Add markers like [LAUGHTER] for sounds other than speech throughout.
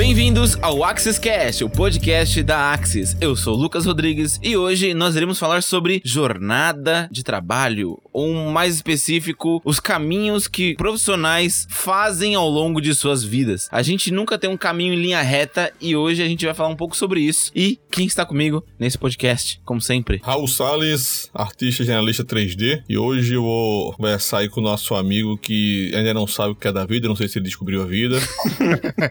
Bem-vindos ao Axis Cast, o podcast da Axis. Eu sou Lucas Rodrigues e hoje nós iremos falar sobre jornada de trabalho, ou mais específico, os caminhos que profissionais fazem ao longo de suas vidas. A gente nunca tem um caminho em linha reta e hoje a gente vai falar um pouco sobre isso. E quem está comigo nesse podcast, como sempre? Raul Salles, artista generalista 3D, e hoje eu vou conversar aí com o nosso amigo que ainda não sabe o que é da vida, não sei se ele descobriu a vida.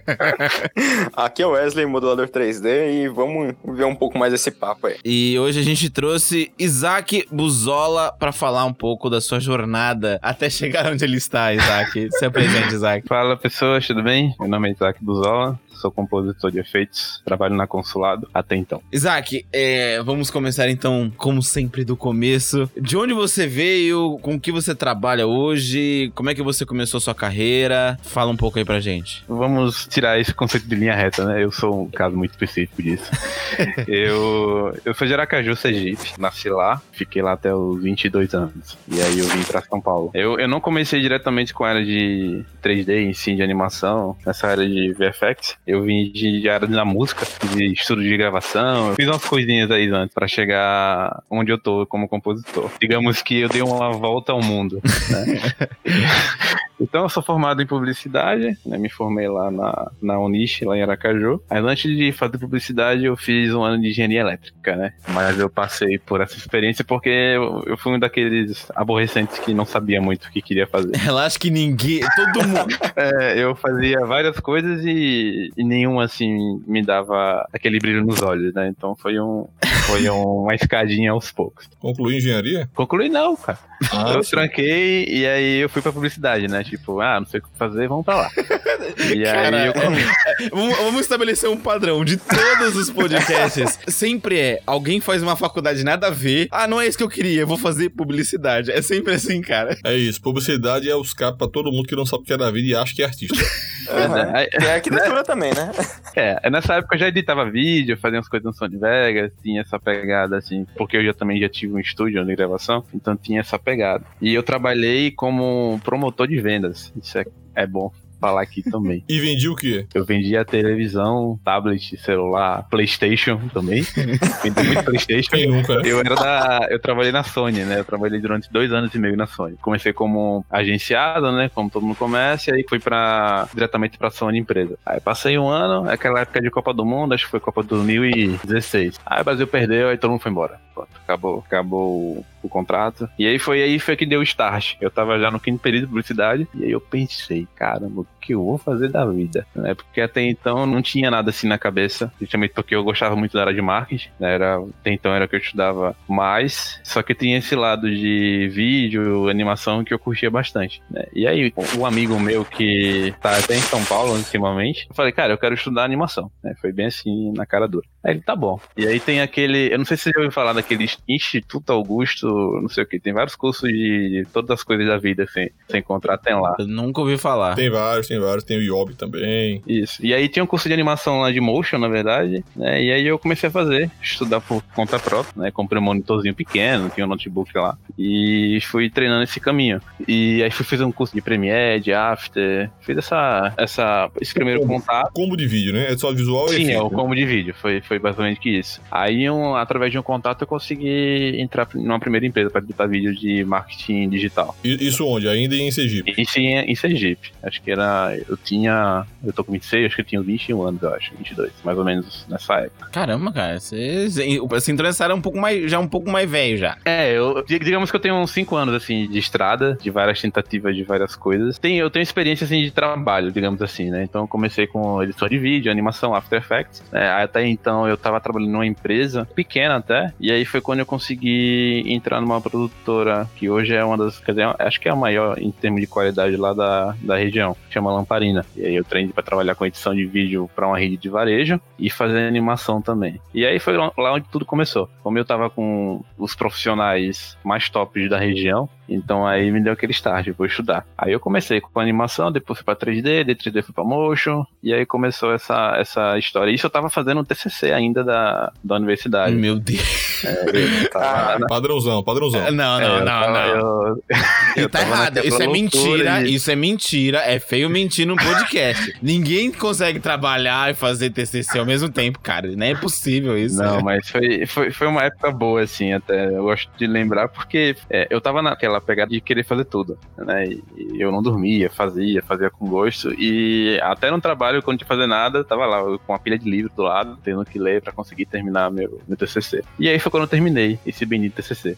[LAUGHS] Aqui é o Wesley, modulador 3D, e vamos ver um pouco mais esse papo aí. E hoje a gente trouxe Isaac Buzola para falar um pouco da sua jornada até chegar onde ele está, Isaac. Se apresente, Isaac. Fala pessoas, tudo bem? Meu nome é Isaac Buzola, sou compositor de efeitos, trabalho na Consulado até então. Isaac, é, vamos começar então, como sempre, do começo. De onde você veio, com o que você trabalha hoje, como é que você começou sua carreira? Fala um pouco aí pra gente. Vamos tirar esse conceito de linha reta, né? Eu sou um caso muito específico disso. [LAUGHS] eu, eu sou de Aracaju, Sergipe, nasci lá, fiquei lá até os 22 anos. E aí eu vim pra São Paulo. Eu, eu não comecei diretamente com a área de 3D em si, de animação, nessa área de VFX. Eu vim de, área da música, de estudo de gravação. Eu fiz umas coisinhas aí antes pra chegar onde eu tô como compositor. Digamos que eu dei uma volta ao mundo. Né? [LAUGHS] então eu sou formado em publicidade, né? me formei lá na, na Unish, lá em Aracaju. Mas antes de fazer publicidade, eu fiz um ano de engenharia elétrica, né? Mas eu passei por essa experiência porque eu, eu fui um daqueles aborrecentes que não sabia muito o que queria fazer. [LAUGHS] Relaxa que ninguém, todo mundo. [LAUGHS] é, eu fazia várias coisas e, e nenhuma assim me dava aquele brilho nos olhos, né? Então foi um foi um, uma escadinha aos poucos. Concluiu engenharia? Concluí não, cara. Ah, eu sim. tranquei e aí eu fui pra publicidade, né? Tipo, ah, não sei o que fazer, vamos pra lá. [LAUGHS] E aí eu Vamos vamos estabelecer um padrão de todos os podcasts. [LAUGHS] Sempre é, alguém faz uma faculdade nada a ver. Ah, não é isso que eu queria, eu vou fazer publicidade. É sempre assim, cara. É isso, publicidade é os caras pra todo mundo que não sabe o que é da vida e acha que é artista. [LAUGHS] Uhum. É, E a arquitetura também, né? É, nessa época eu já editava vídeo, fazia umas coisas no Sony Vegas, tinha essa pegada assim, porque eu já também já tive um estúdio de gravação, então tinha essa pegada. E eu trabalhei como promotor de vendas, isso é, é bom falar aqui também. [LAUGHS] E vendi o quê? Eu vendia televisão, tablet, celular, Playstation também. [LAUGHS] Vendi muito Playstation. Quem nunca? Eu era da. Eu trabalhei na Sony, né? Eu trabalhei durante dois anos e meio na Sony. Comecei como agenciado, né? Como todo mundo começa, e aí fui pra, diretamente pra Sony empresa. Aí passei um ano, aquela época de Copa do Mundo, acho que foi Copa 2016. Aí o Brasil perdeu, aí todo mundo foi embora. Pronto, acabou, acabou o, contrato. E aí foi aí foi que deu o start. Eu tava já no quinto período de publicidade, e aí eu pensei, caramba, o que eu vou fazer da vida? Né? Porque até então não tinha nada assim na cabeça, justamente porque eu gostava muito da área de marketing, né? Era, até então era que eu estudava mais, só que tinha esse lado de vídeo, animação que eu curtia bastante, né? E aí, um amigo meu que tá até em São Paulo ultimamente, eu falei, cara, eu quero estudar animação, né? Foi bem assim, na cara dura. Aí ele, tá bom. E aí tem aquele, eu não sei se você já ouviu falar daquele Instituto Augusto, não sei o que, tem vários cursos de todas as coisas da vida, assim, você encontrar, tem lá. Eu nunca ouvi falar. Tem vários, tem vários, tem o Yob também. Isso. E aí tinha um curso de animação lá de motion, na verdade, né? E aí eu comecei a fazer, estudar por conta própria, né? Comprei um monitorzinho pequeno, tinha um notebook lá. E fui treinando esse caminho. E aí fui fazer um curso de Premiere, de After. Fiz essa, essa, esse primeiro contato. Combo de vídeo, né? É só visual e Sim, é o né? combo de vídeo, foi, foi basicamente que isso. Aí, um, através de um contato, eu consegui entrar numa primeira empresa para editar vídeo de marketing digital. Isso onde? Ainda em Sergipe. Isso em, em Sergipe. Acho que era. Eu tinha. Eu tô com 26, acho que eu tinha 21 anos, eu acho. 22, mais ou menos nessa época. Caramba, cara, você, você entrou nessa área um pouco mais, já um pouco mais velho já. É, eu, dig- digamos que eu tenho uns 5 anos, assim, de estrada, de várias tentativas de várias coisas. Tem, eu tenho experiência, assim, de trabalho, digamos assim, né? Então eu comecei com edição de vídeo, animação, After Effects. né? Até então eu tava trabalhando numa empresa, pequena até, e aí foi quando eu consegui entrar numa produtora que hoje é uma das, quer dizer, acho que é a maior em termos de qualidade lá da, da região, chama Lamparina. E aí eu treinei pra trabalhar com edição de vídeo pra uma rede de varejo e fazer animação também. E aí foi lá onde tudo começou. Como eu tava com os profissionais mais tops da região, então aí me deu aquele start, vou estudar. Aí eu comecei com animação, depois fui pra 3D, de 3D fui pra motion, e aí começou essa, essa história. Isso eu tava fazendo um TCC ainda da, da universidade. Meu Deus. É, [LAUGHS] tava- Padrãozão, padrãozão, padrãozão. Não, não, É, eu não, tava- não. eu- [LAUGHS] eu tá errado. Isso é mentira. de- Isso é mentira. É feio mentir num podcast. [LAUGHS] Ninguém consegue trabalhar e fazer TCC ao mesmo tempo, cara. Nem é possível isso. Não, mas foi, foi, foi uma época boa, assim, até. Eu gosto de lembrar porque é, eu tava naquela pegada de querer fazer tudo, né? E, e eu não dormia, fazia, fazia com gosto. E até no trabalho, quando não tinha que fazer nada, eu tava lá eu com uma pilha de livro do lado, tendo que ler pra conseguir terminar meu, meu TCC. E aí foi quando eu terminei esse bendito TCC.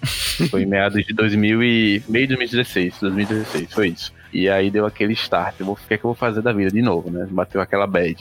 Foi em meados de 2000 e... meio de 2016, 2016, foi isso. E aí deu aquele start. Eu vou, o que é que eu vou fazer da vida de novo, né? Bateu aquela bad.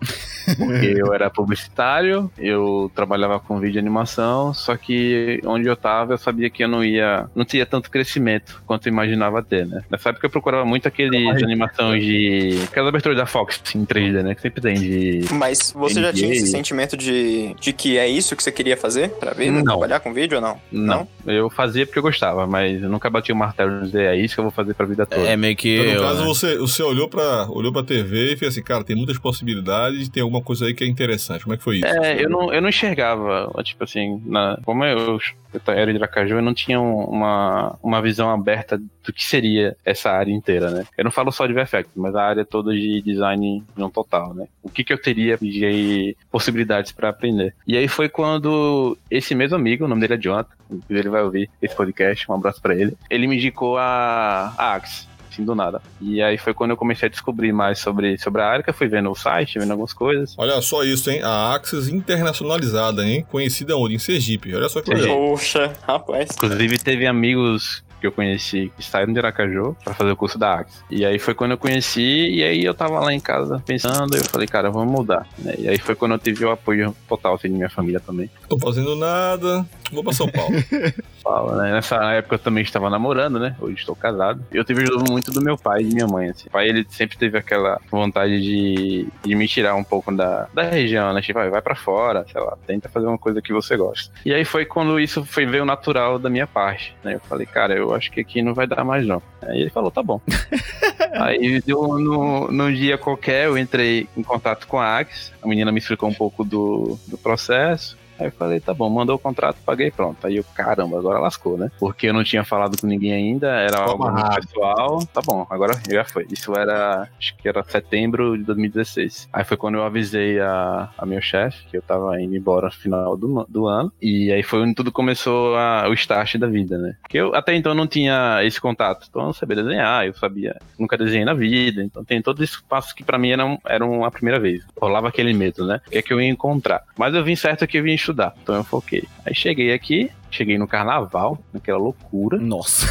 Porque eu era publicitário, eu trabalhava com vídeo e animação, só que onde eu tava eu sabia que eu não ia. não tinha tanto crescimento quanto eu imaginava ter, né? Nessa época eu procurava muito aqueles animações de. aquelas aberturas da Fox em 3D, né? Que sempre tem de. Mas você já NBA. tinha esse sentimento de, de que é isso que você queria fazer pra vida? Não. Trabalhar com vídeo ou não? Não, eu fazia porque eu gostava, mas eu nunca bati o martelo de dizer é isso que eu vou fazer pra vida toda. É meio que. Então, no eu, caso, né? você, você olhou, pra, olhou pra TV e fez assim, cara, tem muitas possibilidades, tem alguma coisa aí que é interessante. Como é que foi isso? É, eu não, eu não enxergava, tipo assim, na, como eu, eu era de Aracaju, eu não tinha um- uma, uma visão aberta do que seria essa área inteira, né? Eu não falo só de VFX, mas a área toda de design no total, né? O que que eu teria de possibilidades pra aprender. E aí foi quando esse mesmo amigo, o nome dele é Jonathan, ele vai ouvir esse podcast, um abraço pra ele, ele me indicou a, a Axe assim, do nada. E aí foi quando eu comecei a descobrir mais sobre, sobre a área, que eu fui vendo o site, vendo algumas coisas. Olha só isso, hein? A Axis internacionalizada, hein? Conhecida onde? Em Sergipe. Olha só que legal. Poxa, rapaz. Inclusive, teve amigos que eu conheci que saíram de Aracaju pra fazer o curso da Axe. E aí foi quando eu conheci, e aí eu tava lá em casa pensando, e eu falei, cara, vamos mudar. né? E aí foi quando eu tive o apoio total assim, de minha família também. Tô fazendo nada, vou pra São Paulo. [LAUGHS] Fala, né? Nessa época eu também estava namorando, né? Hoje estou casado. Eu tive ajuda muito do meu pai e de minha mãe. Assim. O pai, ele sempre teve aquela vontade de, de me tirar um pouco da, da região, né? Tipo, vai, vai pra fora, sei lá, tenta fazer uma coisa que você gosta. E aí foi quando isso foi veio natural da minha parte, né? Eu falei, cara, eu acho que aqui não vai dar mais não. Aí ele falou, tá bom. [LAUGHS] aí deu no, num dia qualquer, eu entrei em contato com a Axe, a menina me explicou um pouco do, do processo. Aí eu falei, tá bom, mandou o contrato, paguei, pronto. Aí eu, caramba, agora lascou, né? Porque eu não tinha falado com ninguém ainda, era algo amarrado. pessoal. Tá bom, agora já foi. Isso era, acho que era setembro de 2016. Aí foi quando eu avisei a, a meu chefe que eu tava indo embora no final do, do ano. E aí foi onde tudo começou a, o start da vida, né? Porque eu até então não tinha esse contato. Então eu não sabia desenhar, eu sabia, nunca desenhei na vida. Então tem todos esses passos que pra mim eram, eram a primeira vez. Rolava aquele medo, né? O que é que eu ia encontrar? Mas eu vim certo que eu vim estudar. Então eu foquei. Aí cheguei aqui, cheguei no carnaval, naquela loucura. Nossa.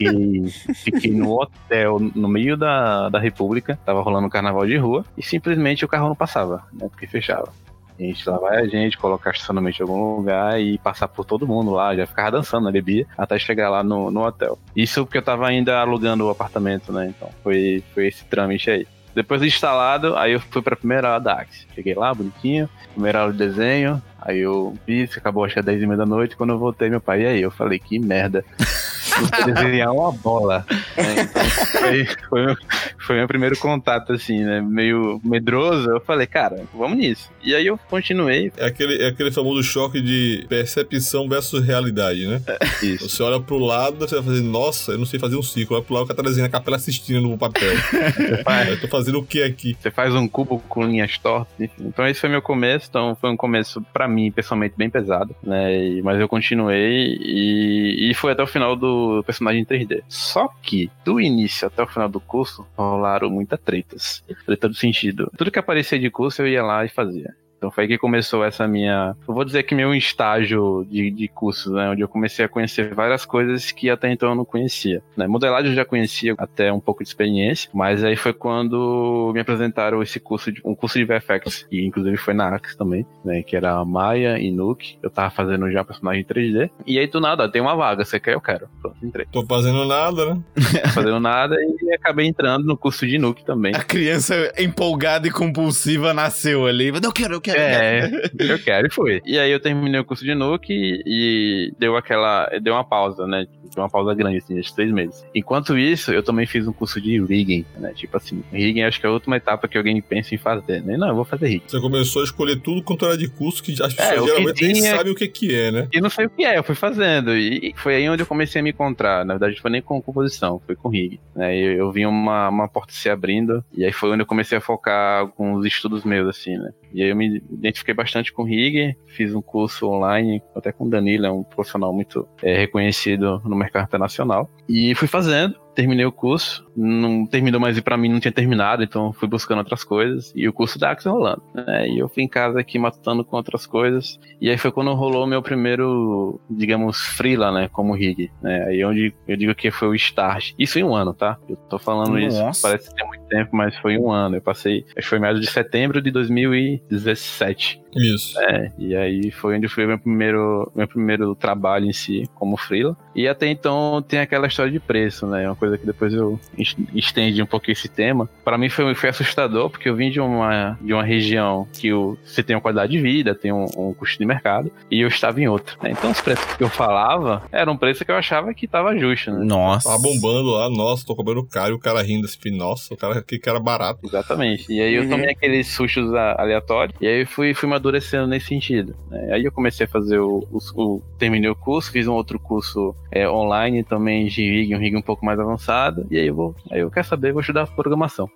E fiquei no hotel no meio da, da República, tava rolando um carnaval de rua, e simplesmente o carro não passava, né? Porque fechava. A gente lá vai a gente, colocar estacionamento em algum lugar e passar por todo mundo lá, já ficava dançando, né, bebia, até chegar lá no, no hotel. Isso porque eu tava ainda alugando o apartamento, né? Então foi, foi esse trâmite aí. Depois de instalado, aí eu fui pra primeira aula da Axe. Cheguei lá, bonitinho, primeira aula de desenho, aí eu fiz, acabou acho que às 10 e meia da noite, quando eu voltei, meu pai, e aí? Eu falei, que merda. [LAUGHS] Desenhar uma bola. né? Então, foi, foi, meu, foi meu primeiro contato, assim, né? Meio medroso. Eu falei, cara, vamos nisso. E aí eu continuei. É aquele, é aquele famoso choque de percepção versus realidade, né? Isso. Você olha pro lado, você vai fazer, nossa, eu não sei fazer um círculo. Olha pro lado, o cara tá desenhando a capela assistindo no papel. [LAUGHS] eu tô fazendo o que aqui? Você faz um cubo com linhas tortas, enfim. Então esse foi meu começo, então foi um começo pra mim, pessoalmente, bem pesado, né? E- mas eu continuei e, e foi até o final do personagem em 3D. Só que, do início até o final do curso, rolaram muitas tretas. Treta do sentido. Tudo que aparecia de curso eu ia lá e fazia. Então foi aí que começou essa minha. Eu vou dizer que meu estágio de, de cursos, né? Onde eu comecei a conhecer várias coisas que até então eu não conhecia. Né? Modelagem eu já conhecia até um pouco de experiência, mas aí foi quando me apresentaram esse curso, de, um curso de VFX, e inclusive foi na Axe também, né? Que era Maya e Nuke. Eu tava fazendo já personagem 3D. E aí do nada, tem uma vaga, você quer? Eu quero. Pronto, entrei. Tô fazendo nada, né? Fazendo nada e acabei entrando no curso de Nuke também. A criança empolgada e compulsiva nasceu ali. Não, eu quero, eu quero. Quero. É, eu quero e fui. E aí eu terminei o curso de Nuke e, deu aquela. Deu uma pausa, né? Deu uma pausa grande, assim, de três meses. Enquanto isso, eu também fiz um curso de rigging, né? Tipo assim, rigging acho que é a última etapa que alguém pensa em fazer, né? Não, eu vou fazer rigging. Você começou a escolher tudo quanto era de curso que as É, pessoas que geralmente nem tinha- sabem o que, que é, né? E não sei o que é, eu fui fazendo. E foi aí onde eu comecei a me encontrar. Na verdade, não foi nem com composição, foi com rig. Né? Eu, eu vi uma, uma porta se abrindo, e aí foi onde eu comecei a focar alguns estudos meus, assim, né? E aí eu me identifiquei bastante com rig, fiz um curso online, até com o Danilo, é um profissional muito é, reconhecido no mercado internacional. E fui fazendo. Terminei o curso, não terminou, mas pra mim não tinha terminado, então fui buscando outras coisas. E o curso da Axel rolando, né? E eu fui em casa aqui matando com outras coisas. E aí foi quando rolou meu primeiro, digamos, freela, né? Como rig. Né? Aí onde eu digo que foi o start. Isso em um ano, tá? Eu tô falando isso, Nossa. parece ter muito tempo, mas foi um ano. Eu passei, acho que foi meados de setembro de 2017. Isso. É, e aí foi onde foi meu primeiro, meu primeiro trabalho em si, como freela. E até então tem aquela história de preço, né? Uma coisa que depois eu es- estendi um pouquinho esse tema. Pra mim foi, foi assustador, porque eu vim de uma, de uma região que o, você tem uma qualidade de vida, tem um, um custo de mercado, e eu estava em outra. né? Então os preços que eu falava eram um preço que eu achava que estava justo, né? Nossa. Tava bombando lá, nossa, tô cobrando caro, e o cara rindo assim, nossa, o cara, que cara barato. Exatamente. E aí eu Uhum. tomei aqueles sustos aleatórios e aí fui, fui amadurecendo nesse sentido. né? Aí eu comecei a fazer o, o, o- Terminei o curso, fiz um outro curso é, online também de rig, um rig um pouco mais avançado. E aí eu vou. Aí eu quero saber, vou estudar programação.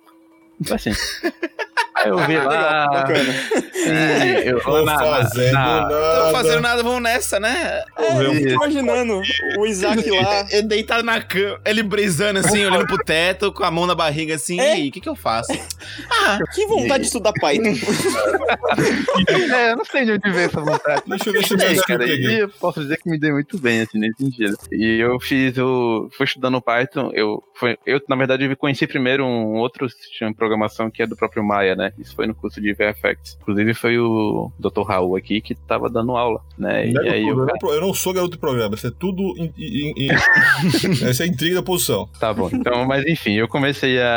Foi assim. [LAUGHS] eu vi Ah, legal, lá. bacana. sim, [LAUGHS] eu, Tô na- fazendo na- Não tô nada. fazendo nada, vamos nessa, né? Vou ver É, eu fico imaginando o Isaac lá. [LAUGHS] Ele deitado na cama, ele brisando assim, olhando pro teto, com a mão na barriga assim. É? E aí, o que que eu faço? Ah, Que vontade de estudar Python. [LAUGHS] É, eu não sei de onde veio essa vontade. Deixa eu ver se eu Bem, me cara, aqui. e eu posso dizer que me dei muito bem, assim, nesse sentido. E eu fiz o. Fui estudando Python, eu, foi, eu na verdade, eu conheci primeiro um outro sistema de programação que é do próprio Maya, né? Isso foi no curso de VFX. Inclusive foi o Dr. Raul aqui que tava dando aula, né? E Não é aí eu. eu não sou garoto de programa, isso é tudo. Em, em- em- Essa [LAUGHS] é a intriga da posição. Tá bom. Então, mas enfim, eu comecei a,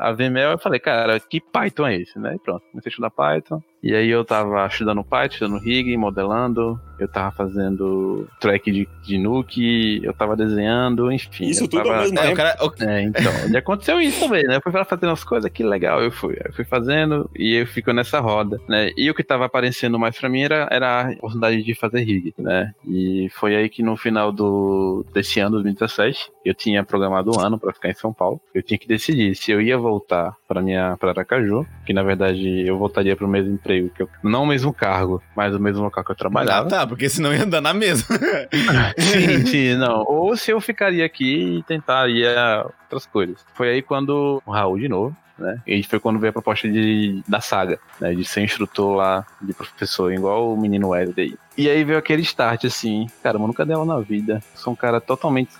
a, a ver Mel e falei, cara, que Python é esse, né? E pronto, comecei a estudar Python. E aí eu tava estudando Python, estudando rig, modelando, eu tava fazendo track de, de Nuke, eu tava desenhando, enfim. Isso eu tudo tava... ao mesmo é, cara. É, então, e aconteceu isso também, né? Eu fui lá fazendo as coisas, que legal, eu fui. Eu fui fazendo e eu fico nessa roda, né? E o que tava aparecendo mais pra mim era, era a oportunidade de fazer rig, né? E foi aí que no final do, desse ano, 2017, eu tinha programado um ano pra ficar em São Paulo. Eu tinha que decidir se eu ia voltar pra minha pra Aracaju, que na verdade eu voltaria pro mesmo emprego, que eu, não o mesmo cargo, mas o mesmo local que eu Ah, trabalhava. tá, porque senão ia andar na mesma. [LAUGHS] Sim, sim, não. Ou se eu ficaria aqui e tentaria outras coisas. Foi aí quando o Raul de novo, né? E foi quando veio a proposta de, da saga, né? De ser instrutor lá, de professor, igual o menino Wesley. E aí veio aquele start assim, cara, eu nunca dei aula na vida. Sou um cara totalmente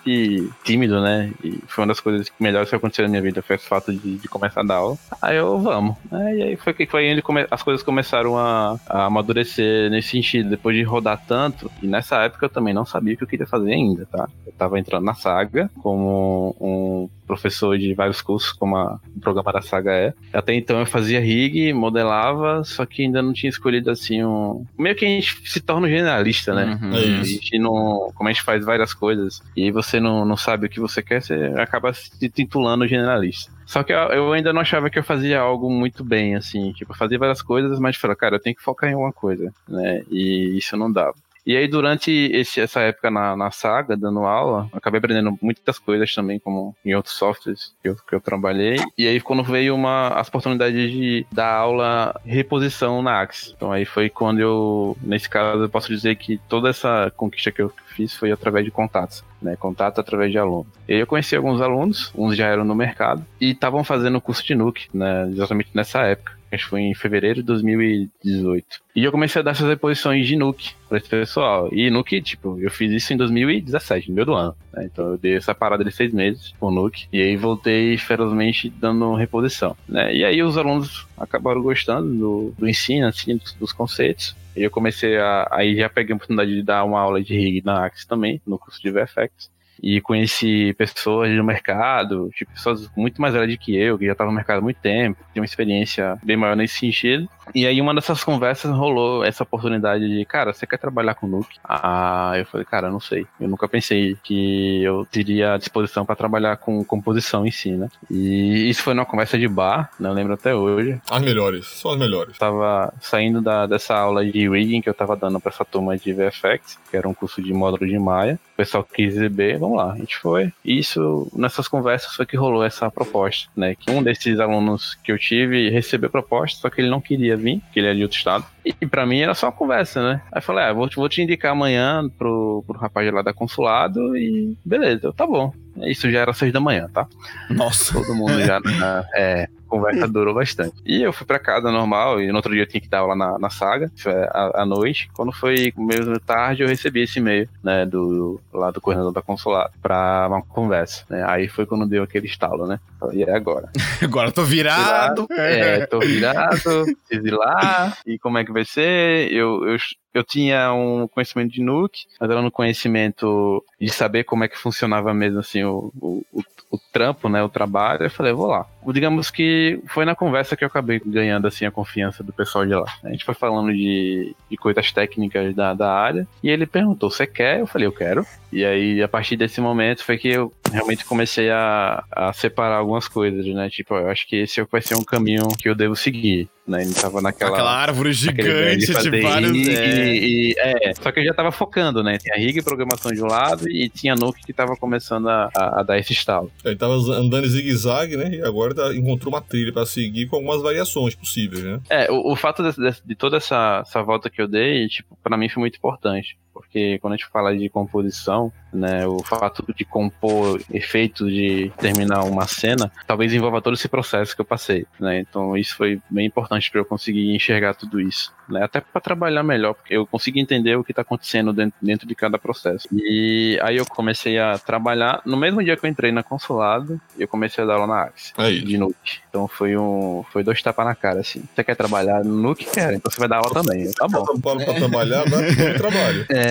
tímido, né? E foi uma das coisas melhores que aconteceu na minha vida, foi esse fato de, de começar a dar aula. Aí eu, vamos. E aí foi foi onde come- as coisas começaram a, a amadurecer nesse sentido, depois de rodar tanto. E nessa época eu também não sabia o que eu queria fazer ainda, tá? Eu tava entrando na saga como um professor de vários cursos, como a, o programa da saga é. Até então eu fazia rig, modelava, só que ainda não tinha escolhido assim um. Meio que a gente se torna um generalista, né? Uhum. É A isso. gente não. Como a gente faz várias coisas e você não, não sabe o que você quer, você acaba se titulando generalista. Só que eu, ainda não achava que eu fazia algo muito bem, assim. Tipo, eu fazia várias coisas, mas falei, cara, eu tenho que focar em alguma coisa, né? E isso não dava. E aí, durante esse- essa época na, na saga, dando aula, acabei aprendendo muitas coisas também, como em outros softwares que eu, que eu trabalhei. E aí, quando veio uma, as oportunidades de dar aula reposição na Axis. Então, aí foi quando eu, nesse caso, eu posso dizer que toda essa conquista que eu fiz foi através de contatos. Né, contato através de alunos. E aí eu conheci alguns alunos, uns já eram no mercado, e estavam fazendo o curso de Nuke, né, exatamente nessa época. Acho que foi em fevereiro de 2018. E eu comecei a dar essas reposições de Nuke pra esse pessoal. E Nuke, tipo, eu fiz isso em 2017, no meio do ano. né? Então eu dei essa parada de seis meses com Nuke. E aí voltei ferozmente dando reposição. Né? E aí os alunos acabaram gostando do, do ensino, assim, dos, dos conceitos. Eu comecei a. Aí já peguei a oportunidade de dar uma aula de rig na Axis também, no curso de VFX. E conheci pessoas do mercado, tipo, pessoas muito mais velhas do que eu, que já estavam no mercado há muito tempo, tinha uma experiência bem maior nesse sentido. E aí uma dessas conversas rolou essa oportunidade de, cara, você quer trabalhar com Nuke? Ah, eu falei, cara, não sei. Eu nunca pensei que eu teria disposição para trabalhar com composição em si, né? E isso foi numa conversa de bar, né? Eu lembro até hoje. As melhores, são as melhores. Eu tava saindo da, dessa aula de rigging que eu tava dando pra essa turma de VFX, que era um curso de módulo de Maia. O pessoal quis exibir, vamos lá, a gente foi. E isso, nessas conversas, foi que rolou essa proposta, né? Que um desses alunos que eu tive recebeu a proposta, só que ele não queria vir, que ele é de outro estado. E pra mim era só uma conversa, né? Aí eu falei, ah, vou, vou te indicar amanhã pro, pro rapaz lá da consulado e beleza, eu, tá bom. Isso já era seis da manhã, tá? Nossa. Todo mundo já. [LAUGHS] é, conversa durou bastante. E eu fui pra casa normal, e no outro dia eu tinha que dar aula na, na saga, à, à noite. Quando foi meio tarde, eu recebi esse e-mail, né, do, lá do coordenador da consulado, pra uma conversa, né. Aí foi quando deu aquele estalo, né. E é agora? [LAUGHS] Agora eu tô virado. É, tô virado, preciso ir lá, e como é que vai ser? Eu, eu, eu tinha um conhecimento de Nuke, mas era um conhecimento de saber como é que funcionava mesmo, assim, o, o, o, o trampo, né, o trabalho. Eu falei, vou lá. Digamos que foi na conversa que eu acabei ganhando, assim, a confiança do pessoal de lá. A gente foi falando de, de coisas técnicas da, da área, e ele perguntou, você quer? Eu falei, eu quero. E aí, a partir desse momento, foi que eu realmente comecei a, a separar algumas coisas, né? Tipo, eu acho que esse vai ser um caminho que eu devo seguir, né? Ele tava naquela... Aquela árvore gigante de vários. rig, é. e, é, só que eu já tava focando, né? Tinha rig e programação de um lado e tinha Nuke que tava começando a, a- a dar esse estalo. Ele tava andando em zigue-zague, né? E agora tá- encontrou uma trilha pra seguir com algumas variações possíveis, né? É, o, o fato de, de- de toda essa, essa volta que eu dei, tipo, pra mim foi muito importante. Porque quando a gente fala de composição, né, o fato de compor efeitos de terminar uma cena, talvez envolva todo esse processo que eu passei, né? Então isso foi bem importante para eu conseguir enxergar tudo isso, né? Até para trabalhar melhor, porque eu consegui entender o que tá acontecendo dentro, dentro de cada processo. E aí eu comecei a trabalhar, no mesmo dia que eu entrei na consulado, eu comecei a dar aula na Axis É de Nuke. Então foi um. Foi dois tapas na cara, assim. Você quer trabalhar no Nuke? Quer, então você vai dar aula também. Tá bom. São Paulo pra trabalhar, [LAUGHS] muito trabalho. É,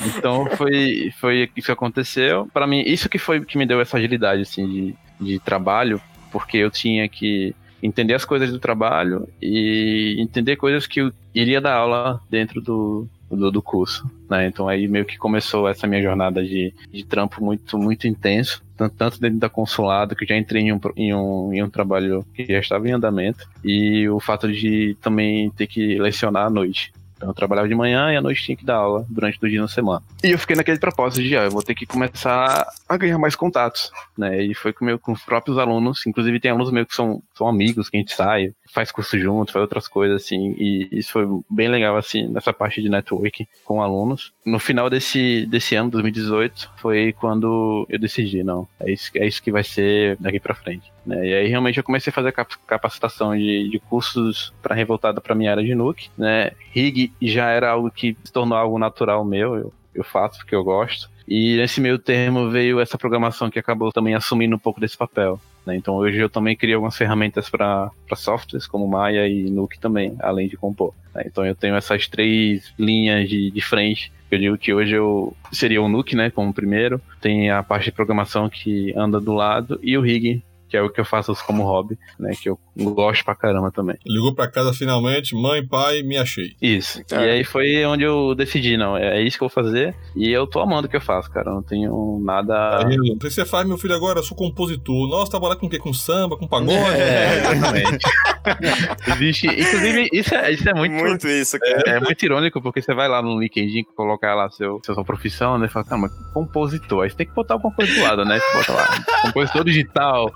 então foi, foi isso que aconteceu. Pra mim, isso que foi que me deu essa agilidade, assim, de, de trabalho, porque eu tinha que entender as coisas do trabalho e entender coisas que eu iria dar aula dentro do, do, do curso, né? Então aí meio que começou essa minha jornada de, de trampo muito, muito intenso, tanto, tanto dentro da consulado, que já entrei em um, em, um, em um trabalho que já estava em andamento, e o fato de também ter que lecionar à noite. Então eu trabalhava de manhã e à noite tinha que dar aula durante dois dias na semana. E eu fiquei naquele propósito de, ah, eu vou ter que começar a ganhar mais contatos, né? E foi com, meu, com os próprios alunos, inclusive tem alunos meus que são, são amigos, que a gente sai, faz curso junto, faz outras coisas assim, e isso foi bem legal, assim, nessa parte de networking com alunos. No final desse, desse ano, 2018, foi quando eu decidi, não, é isso, é isso que vai ser daqui pra frente. Né? E aí realmente eu comecei a fazer cap- capacitação de, de cursos para revoltada para minha área de Nuke, né? Rig já era algo que se tornou algo natural meu, eu, eu faço porque eu gosto. E nesse meio termo veio essa programação que acabou também assumindo um pouco desse papel. Né? Então hoje eu também crio algumas ferramentas para softwares, como Maya e Nuke também, além de compor. né? Então eu tenho essas três linhas de, de frente. Eu digo que hoje eu seria o Nuke, né, como primeiro. Tem a parte de programação que anda do lado e o Rig, que é o que eu faço como hobby, né, que eu gosto pra caramba também. Ligou pra casa finalmente, mãe, pai, me achei. Isso. É. E aí foi onde eu decidi, não, é isso que eu vou fazer. E eu tô amando o que eu faço, cara. Eu não tenho nada. Aí, o que você faz, meu filho, agora? Eu sou compositor. Nossa, trabalhar com o quê? Com samba, com pagode? É, exatamente. [LAUGHS] Existe. Inclusive, isso é, isso é muito. Muito isso, cara. É muito irônico, porque você vai lá no LinkedIn colocar lá seu, sua profissão, né? E fala, caramba, compositor. Aí você tem que botar alguma coisa do lado, né? Você bota lá, compositor digital,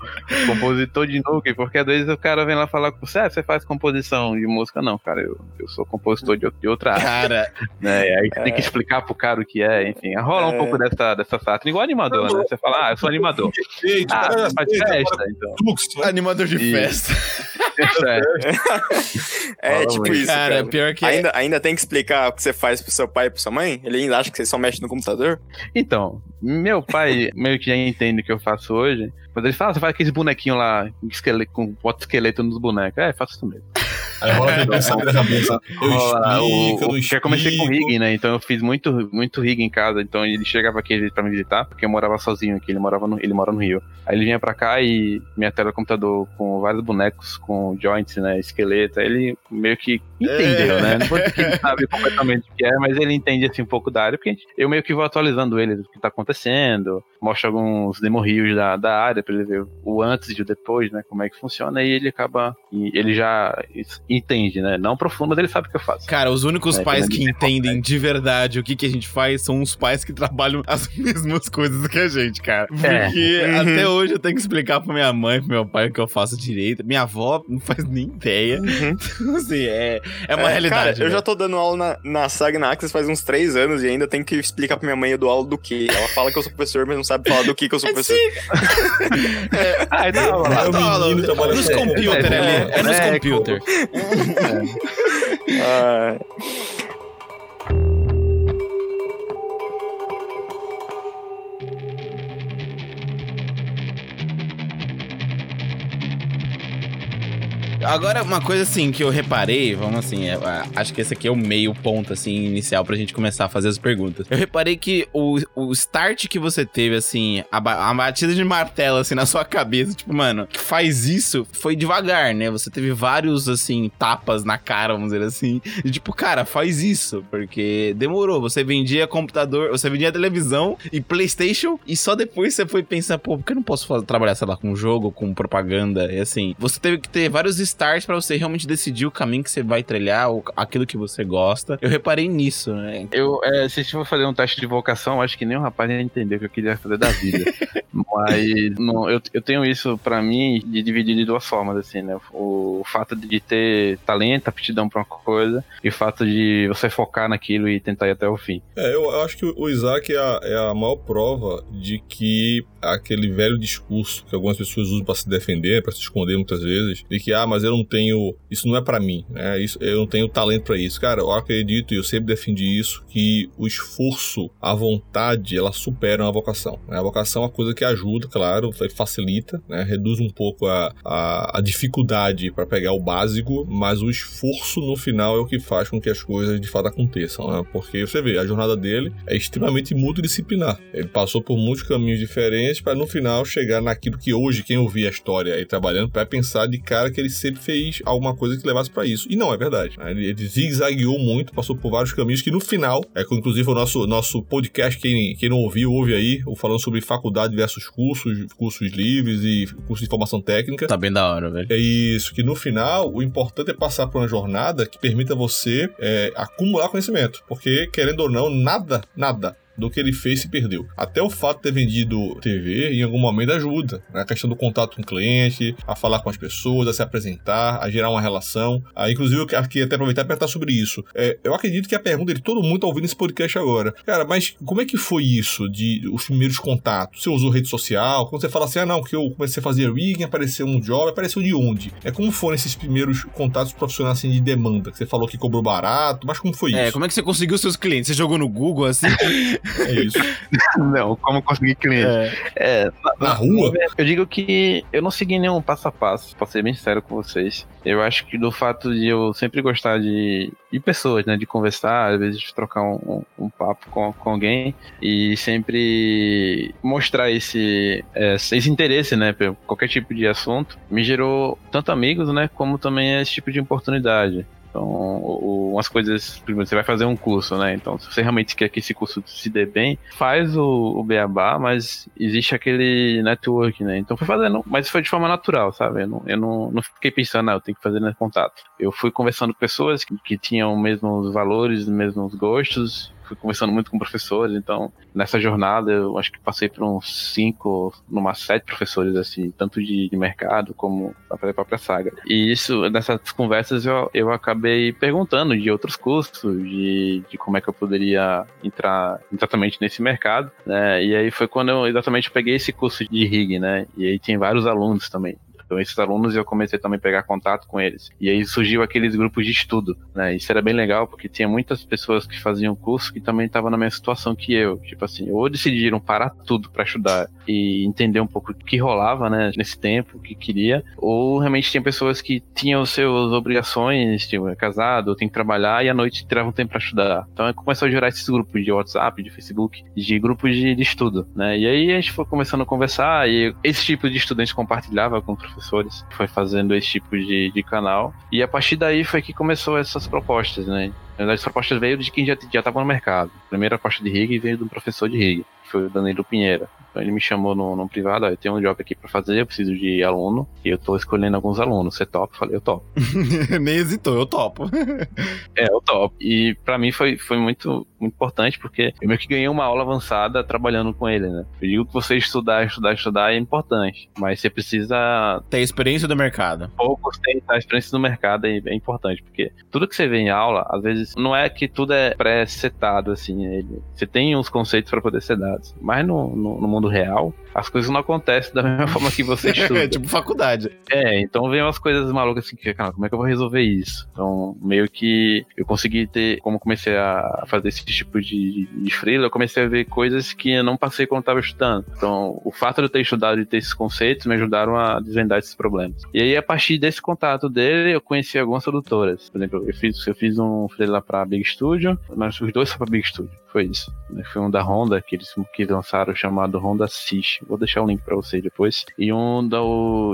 compositor de nuke, porque às vezes o cara vem lá falar com você, ah, você faz composição de música. Não, cara, eu, eu sou compositor de, de outra área, Cara, né? E aí você tem que explicar pro cara o que é, enfim. Rola um É. pouco dessa, dessa sátira, igual animador, né? Você fala, ah, eu sou animador. Eita, Ah, cara, faz eita, festa, então. Lux, né? animador de E- festa. É. [LAUGHS] É tipo isso, Cara, cara. pior que. Ainda, ainda tem que explicar o que você faz pro seu pai e pro sua mãe? Ele ainda acha que você só mexe no computador? Então, meu pai meio que já entende o que eu faço hoje. Quando ele fala, ah, você faz aqueles bonequinhos lá, esqueleto, com bota esqueleto nos bonecos. É, faço isso mesmo. Aí rola aquele pensamento na cabeça. Eu Rola, explico, eu o- comecei com explico. rig, né? Então eu fiz muito, muito rig em casa. Então ele chegava aqui pra me visitar, porque eu morava sozinho aqui, ele morava no, ele mora no Rio. Aí ele vinha pra cá e minha tela do computador com vários bonecos, com joints, né? Esqueleto. Aí ele meio que entendeu, né? Não vou dizer que ele sabe completamente o que é, mas ele entende assim um pouco da área, porque eu meio que vou atualizando ele do que tá acontecendo, mostro alguns demo rios da, da área pra ele ver o antes e o depois, né? Como é que funciona, e ele acaba. e ele já entende, né? Não profundo, mas ele sabe o que eu faço. Cara, os únicos É, pais que tem entendem de verdade o que, que a gente faz são os pais que trabalham as [LAUGHS] mesmas coisas que a gente, cara. Porque Uhum. até hoje eu tenho que explicar pra minha mãe, pro meu pai o que eu faço direito. Minha avó não faz nem ideia. [LAUGHS] Então, assim, é, é uma É, realidade. Cara, eu né? já tô dando aula na, na SAG na Axis faz uns três anos e ainda tenho que explicar pra minha mãe eu dou aula do quê. Ela fala que eu sou professor, mas não sabe falar do que que eu sou professor. [LAUGHS] Ah, não, É, o Tá, menino trabalha nos com- computer é, ali. É nos é, computer. Ah, [LAUGHS] [LAUGHS] Agora, uma coisa assim que eu reparei, vamos assim, é, acho que esse aqui é o meio ponto, assim, inicial pra gente começar a fazer as perguntas. Eu reparei que o, o start que você teve, assim, a, a batida de martelo, assim, na sua cabeça, tipo, mano, que faz isso, foi devagar, né? Você teve vários, assim, tapas na cara, vamos dizer assim. E tipo, cara, faz isso, porque demorou. Você vendia computador, você vendia televisão e PlayStation, e só depois você foi pensar, pô, por que eu não posso fazer- trabalhar, sei lá, com jogo, com propaganda? E assim, você teve que ter vários starts pra você realmente decidir o caminho que você vai trilhar, o- aquilo que você gosta. Eu reparei nisso, né? Eu, é, se eu for fazer um teste de vocação, acho que nem o rapaz ia entender o que eu queria fazer da vida. [LAUGHS] Mas não, eu, eu tenho isso pra mim de dividir de duas formas, assim, né? O, fato de ter talento, aptidão pra uma coisa, e o fato de você focar naquilo e tentar ir até o fim. É, eu eu acho que o Isaac é a, é a maior prova de que aquele velho discurso que algumas pessoas usam pra se defender, pra se esconder muitas vezes, de que, ah, mas eu não tenho. Isso não é pra mim, né? Isso, eu não tenho talento pra isso. Cara, eu acredito e eu sempre defendi isso, que o esforço, a vontade, ela supera a vocação. né? A vocação é uma coisa que ajuda, claro, facilita, né? reduz um pouco a, a, a dificuldade pra pegar o básico, mas o esforço no final é o que faz com que as coisas de fato aconteçam, né? Porque você vê, a jornada dele é extremamente multidisciplinar. Ele passou por muitos caminhos diferentes para no final chegar naquilo que hoje quem ouvir a história aí trabalhando vai pensar de cara que ele sempre fez alguma coisa que levasse para isso. E não é verdade. né? Ele, ele zigue-zagueou muito, passou por vários caminhos que no final, é que inclusive o nosso, nosso podcast, quem, quem não ouviu, ouve aí, falando sobre faculdade versus cursos, cursos livres e cursos de formação técnica. Tá bem da hora, velho. É isso, que no final o importante é passar por uma jornada que permita você é, acumular conhecimento. Porque, querendo ou não, nada, nada do que ele fez se perdeu. Até o fato de ter vendido TV em algum momento ajuda. Né? A questão do contato com o cliente, a falar com as pessoas, a se apresentar, a gerar uma relação. Ah, inclusive, eu quero aqui até aproveitar e perguntar sobre isso. É, eu acredito que a pergunta de todo mundo tá ouvindo esse podcast agora. Cara, mas como é que foi isso de os primeiros contatos? Você usou rede social? Quando você fala assim, ah não, que eu comecei a fazer rigging, apareceu um job, apareceu de onde? É como foram esses primeiros contatos profissionais assim, de demanda? Que você falou que cobrou barato, mas como foi É, isso? como é que você conseguiu seus clientes? Você jogou no Google assim? [LAUGHS] É isso. [LAUGHS] Não, como conseguir cliente? É, Na rua? Eu digo que eu não segui nenhum passo a passo, pra ser bem sério com vocês. Eu acho que do fato de eu sempre gostar de, de pessoas, né? De conversar, às vezes de trocar um, um, um papo com, com alguém e sempre mostrar esse, esse, esse interesse, né? Por qualquer tipo de assunto, me gerou tanto amigos, né? Como também esse tipo de oportunidade. Então, umas coisas. Primeiro, você vai fazer um curso, né? Então, se você realmente quer que esse curso se dê bem, faz o, o beabá, mas existe aquele network, né? Então, fui fazendo, mas foi de forma natural, sabe? Eu não, eu não, não fiquei pensando, ah, eu tenho que fazer nesse contato. Eu fui conversando com pessoas que, que tinham os mesmos valores, os mesmos gostos. Fui conversando muito com professores, então nessa jornada eu acho que passei por uns cinco, numa sete professores, assim, tanto de, de mercado como da própria saga. E isso, nessas conversas eu, eu acabei perguntando de outros cursos, de, de como é que eu poderia entrar exatamente nesse mercado, né? E aí foi quando eu exatamente peguei esse curso de RIG, né? E aí tem vários alunos também. Então esses alunos eu comecei também a pegar contato com eles. E aí surgiu aqueles grupos de estudo, né? Isso era bem legal porque tinha muitas pessoas que faziam curso que também estavam na mesma situação que eu, tipo assim, ou decidiram parar tudo para estudar e entender um pouco o que rolava, né, nesse tempo, o que queria, ou realmente tinha pessoas que tinham suas obrigações, tipo, é casado, tem que trabalhar e à noite tiravam tempo para estudar. Então começou a gerar esses grupos de WhatsApp, de Facebook, de grupos de, de estudo, né? E aí a gente foi começando a conversar e esse tipo de estudante compartilhava com professores, foi fazendo esse tipo de, de canal. E a partir daí foi que começou essas propostas, né? As propostas veio de quem já estava no mercado. A primeira proposta de RIG veio de um professor de RIG, foi o Danilo Pinheira. Então ele me chamou no, no privado, ó, eu tenho um job aqui para fazer, eu preciso de aluno, e eu tô escolhendo alguns alunos. Você topa? Eu falei, eu topo. [LAUGHS] Nem hesitou, eu topo. [LAUGHS] é, eu topo. E para mim foi, foi muito, muito importante, porque eu meio que ganhei uma aula avançada trabalhando com ele, né? Eu digo que você estudar, estudar, estudar é importante, mas você precisa... Ter experiência do mercado. Poucos têm a experiência do mercado, é, é importante, porque tudo que você vê em aula, às vezes, não é que tudo é pré-setado, assim, ele, você tem uns conceitos para poder ser dados, mas no, no, no mundo real, as coisas não acontecem da mesma [LAUGHS] forma que você [LAUGHS] estuda. é tipo faculdade. É, então vem umas coisas malucas assim, que, cara, como é que eu vou resolver isso? Então, meio que eu consegui ter, como comecei a fazer esse tipo de, de freela, eu comecei a ver coisas que eu não passei quando estava estudando. Então, o fato de eu ter estudado e ter esses conceitos me ajudaram a desvendar esses problemas. E aí, a partir desse contato dele, eu conheci algumas produtoras. Por exemplo, eu fiz, eu fiz um freela para Big Studio, nós os dois foram para Big Studio. Foi isso. Foi um da Honda, que eles que lançaram chamado Honda Assist. Vou deixar o link pra vocês depois. E um da,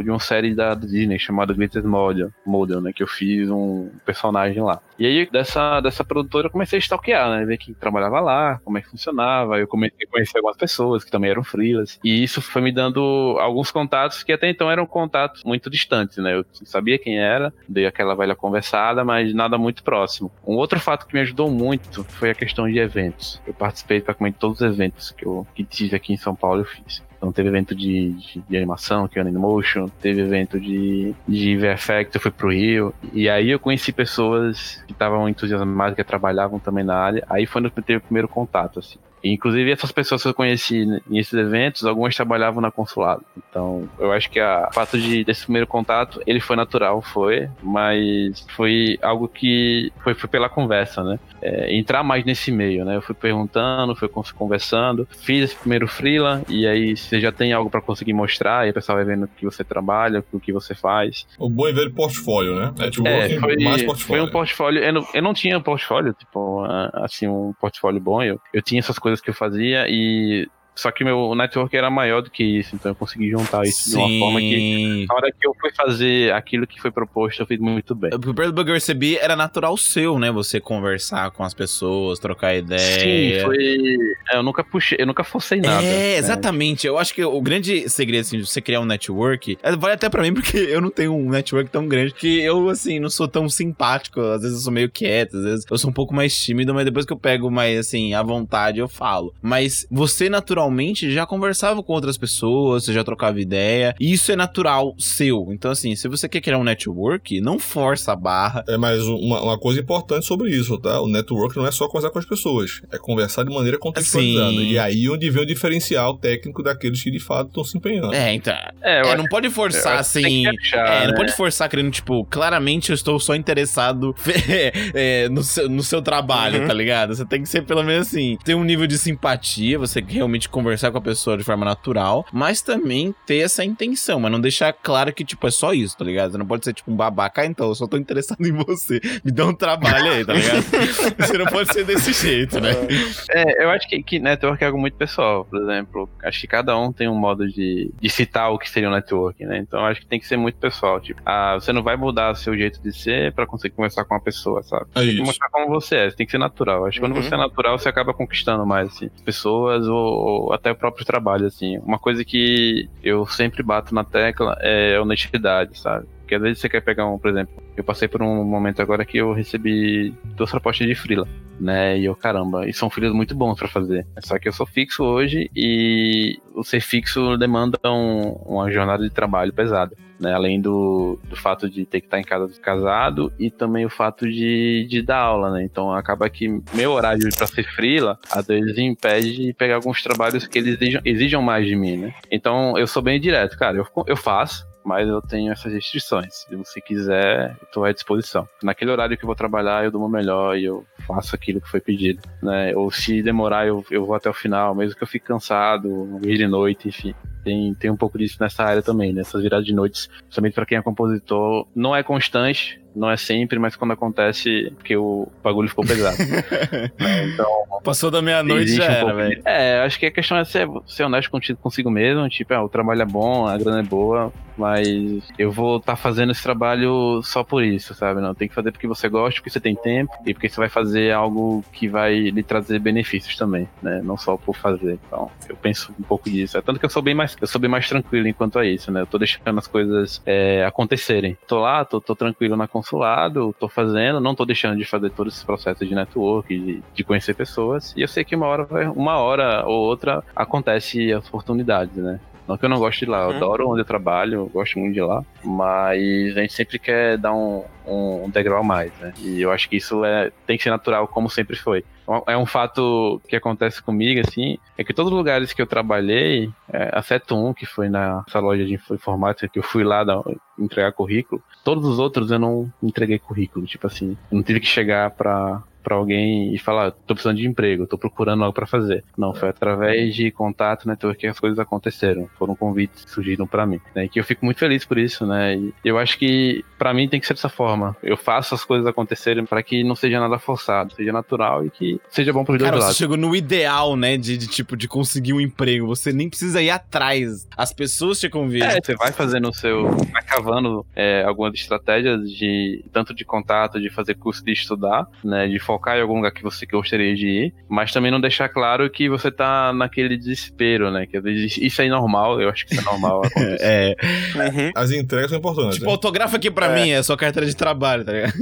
de uma série da Disney chamada Greatest Model, Model, né? Que eu fiz um personagem lá. E aí, dessa, dessa produtora, eu comecei a stalkear, né? Ver quem trabalhava lá, como é que funcionava. Eu comecei a conhecer algumas pessoas que também eram freelas. E isso foi me dando alguns contatos que até então eram contatos muito distantes, né? Eu sabia quem era, dei aquela velha conversada, mas nada muito próximo. Um outro fato que me ajudou muito foi a questão de eventos. Eu participei praticamente de todos os eventos que eu que tive aqui em São Paulo, eu fiz. Então teve evento de, de, de, animação, que é o Animation, teve evento de, de VFX, eu fui pro Rio. E aí eu conheci pessoas que estavam entusiasmadas, que trabalhavam também na área. Aí foi eu teve o primeiro contato, assim. Inclusive, essas pessoas que eu conheci nesses eventos, algumas trabalhavam na consulado. Então, eu acho que o fato de, desse primeiro contato, ele foi natural, foi, mas foi algo que foi, foi pela conversa, né? É, entrar mais nesse meio, né? Eu fui perguntando, fui conversando, fiz esse primeiro freela, e aí você já tem algo para conseguir mostrar, e o pessoal vai vendo o que você trabalha, o que você faz. O bom e velho portfólio, né? É, tipo, é, foi, mais portfólio. Foi um portfólio, eu não, eu não tinha um portfólio, tipo, assim, um portfólio bom, eu, eu tinha essas coisas coisas que eu fazia e só que meu network era maior do que isso, então eu consegui juntar isso Sim. de uma forma que, na hora que eu fui fazer aquilo que foi proposto, eu fiz muito bem. O primeiro bug que eu recebi era natural seu, né? Você conversar com as pessoas, trocar ideia. Sim, foi. É, eu nunca puxei, eu nunca forcei nada. É, né? exatamente. Eu acho que o grande segredo, assim, de você criar um network, é, vale até pra mim, [LAUGHS] porque eu não tenho um network tão grande que eu, assim, não sou tão simpático. Às vezes eu sou meio quieto, às vezes eu sou um pouco mais tímido, mas depois que eu pego mais, assim, à vontade, eu falo. Mas você, naturalmente, naturalmente já conversava com outras pessoas, você já trocava ideia. E isso é natural seu. Então, assim, se você quer criar um network, não força a barra. É, mas uma, uma coisa importante sobre isso, tá? O network não é só conversar com as pessoas, é conversar de maneira contextualizada. Sim. E aí onde vem o diferencial técnico daqueles que de fato estão se empenhando. É, então. É, é não pode forçar assim. Achar, é, né? Não pode forçar querendo, tipo, claramente eu estou só interessado [LAUGHS] é, no, seu, no seu trabalho, uhum. tá ligado? Você tem que ser pelo menos assim, ter um nível de simpatia, você realmente conversar com a pessoa de forma natural, mas também ter essa intenção, mas não deixar claro que, tipo, é só isso, tá ligado? Você não pode ser, tipo, um babaca, ah, então, eu só tô interessado [LAUGHS] em você, me dá um trabalho aí, tá ligado? [LAUGHS] você não pode ser desse jeito, né? É, eu acho que, que network é algo muito pessoal, por exemplo, acho que cada um tem um modo de, de citar o que seria um network, né? Então, acho que tem que ser muito pessoal, tipo, ah, você não vai mudar o seu jeito de ser pra conseguir conversar com uma pessoa, sabe? É tem que mostrar como você é, você tem que ser natural. Acho que uhum. quando você é natural, você acaba conquistando mais, assim, pessoas ou, ou até o próprio trabalho, assim. Uma coisa que eu sempre bato na tecla é honestidade, sabe? Porque às vezes você quer pegar um, por exemplo, eu passei por um momento agora que eu recebi duas propostas de freela, né? E eu, caramba, e são freelas muito bons para fazer. Só que eu sou fixo hoje e o ser fixo demanda um, uma jornada de trabalho pesada. Né, além do, do fato de ter que estar em casa casado e também o fato de, de dar aula, né? Então acaba que meu horário para ser freela às vezes impede de pegar alguns trabalhos que eles exijam, exijam mais de mim, né? Então eu sou bem direto, cara. Eu, eu faço, mas eu tenho essas restrições. Se você quiser, eu tô à disposição. Naquele horário que eu vou trabalhar, eu dou o melhor e eu faço aquilo que foi pedido, né? Ou se demorar, eu, eu vou até o final, mesmo que eu fique cansado, vir de noite, enfim. Tem, tem um pouco disso nessa área também, nessas viradas de noites, principalmente para quem é compositor. Não é constante, não é sempre, mas quando acontece, porque o bagulho ficou pesado. Né, [LAUGHS] então. Passou da meia-noite já um era, velho. É, acho que a questão é ser, ser honesto contigo, consigo mesmo. Tipo, ah, o trabalho é bom, a grana é boa, mas eu vou estar fazendo esse trabalho só por isso, sabe? Não, tem que fazer porque você gosta, porque você tem tempo e porque você vai fazer algo que vai lhe trazer benefícios também, né? Não só por fazer. Então, eu penso um pouco disso. É tanto que eu sou bem mais, eu sou bem mais tranquilo enquanto a isso, né? Eu tô deixando as coisas é, acontecerem. Tô lá, tô, tô tranquilo na consulado, tô fazendo, não tô deixando de fazer todos esses processos de network, de, de conhecer pessoas. E eu sei que uma hora, vai- uma hora ou outra acontece as oportunidades, né? Não que eu não goste de lá, eu Uhum. adoro onde eu trabalho, eu gosto muito de lá, mas a gente sempre quer dar um, um degrau a mais, né? E eu acho que isso é, tem que ser natural, como sempre foi. É um fato que acontece comigo, assim, é que todos os lugares que eu trabalhei, é, exceto um, que foi nessa loja de informática, que eu fui lá dar- entregar currículo, todos os outros eu não entreguei currículo, tipo assim, eu não tive que chegar pra, pra alguém e falar, tô precisando de emprego, tô procurando algo pra fazer. Não, foi através de contato, network que as coisas aconteceram, foram convites que surgiram pra mim, né, que eu fico muito feliz por isso, né, e eu acho que pra mim tem que ser dessa forma, eu faço as coisas acontecerem pra que não seja nada forçado, seja natural e que seja bom pros dois Cara, você lados. chegou no ideal, né? De, de, tipo, de conseguir um emprego. Você nem precisa ir atrás. As pessoas te convidam. É, você vai fazendo o seu. Vai cavando é, algumas estratégias de tanto de contato, de fazer curso de estudar, né? De focar em algum lugar que você gostaria de ir, mas também não deixar claro que você tá naquele desespero, né? Que às vezes isso é normal, eu acho que isso é normal. [LAUGHS] acontecer. É. Uhum. As entregas são importantes. Tipo, né? autografa aqui pra É. mim, é sua carteira de trabalho, tá ligado?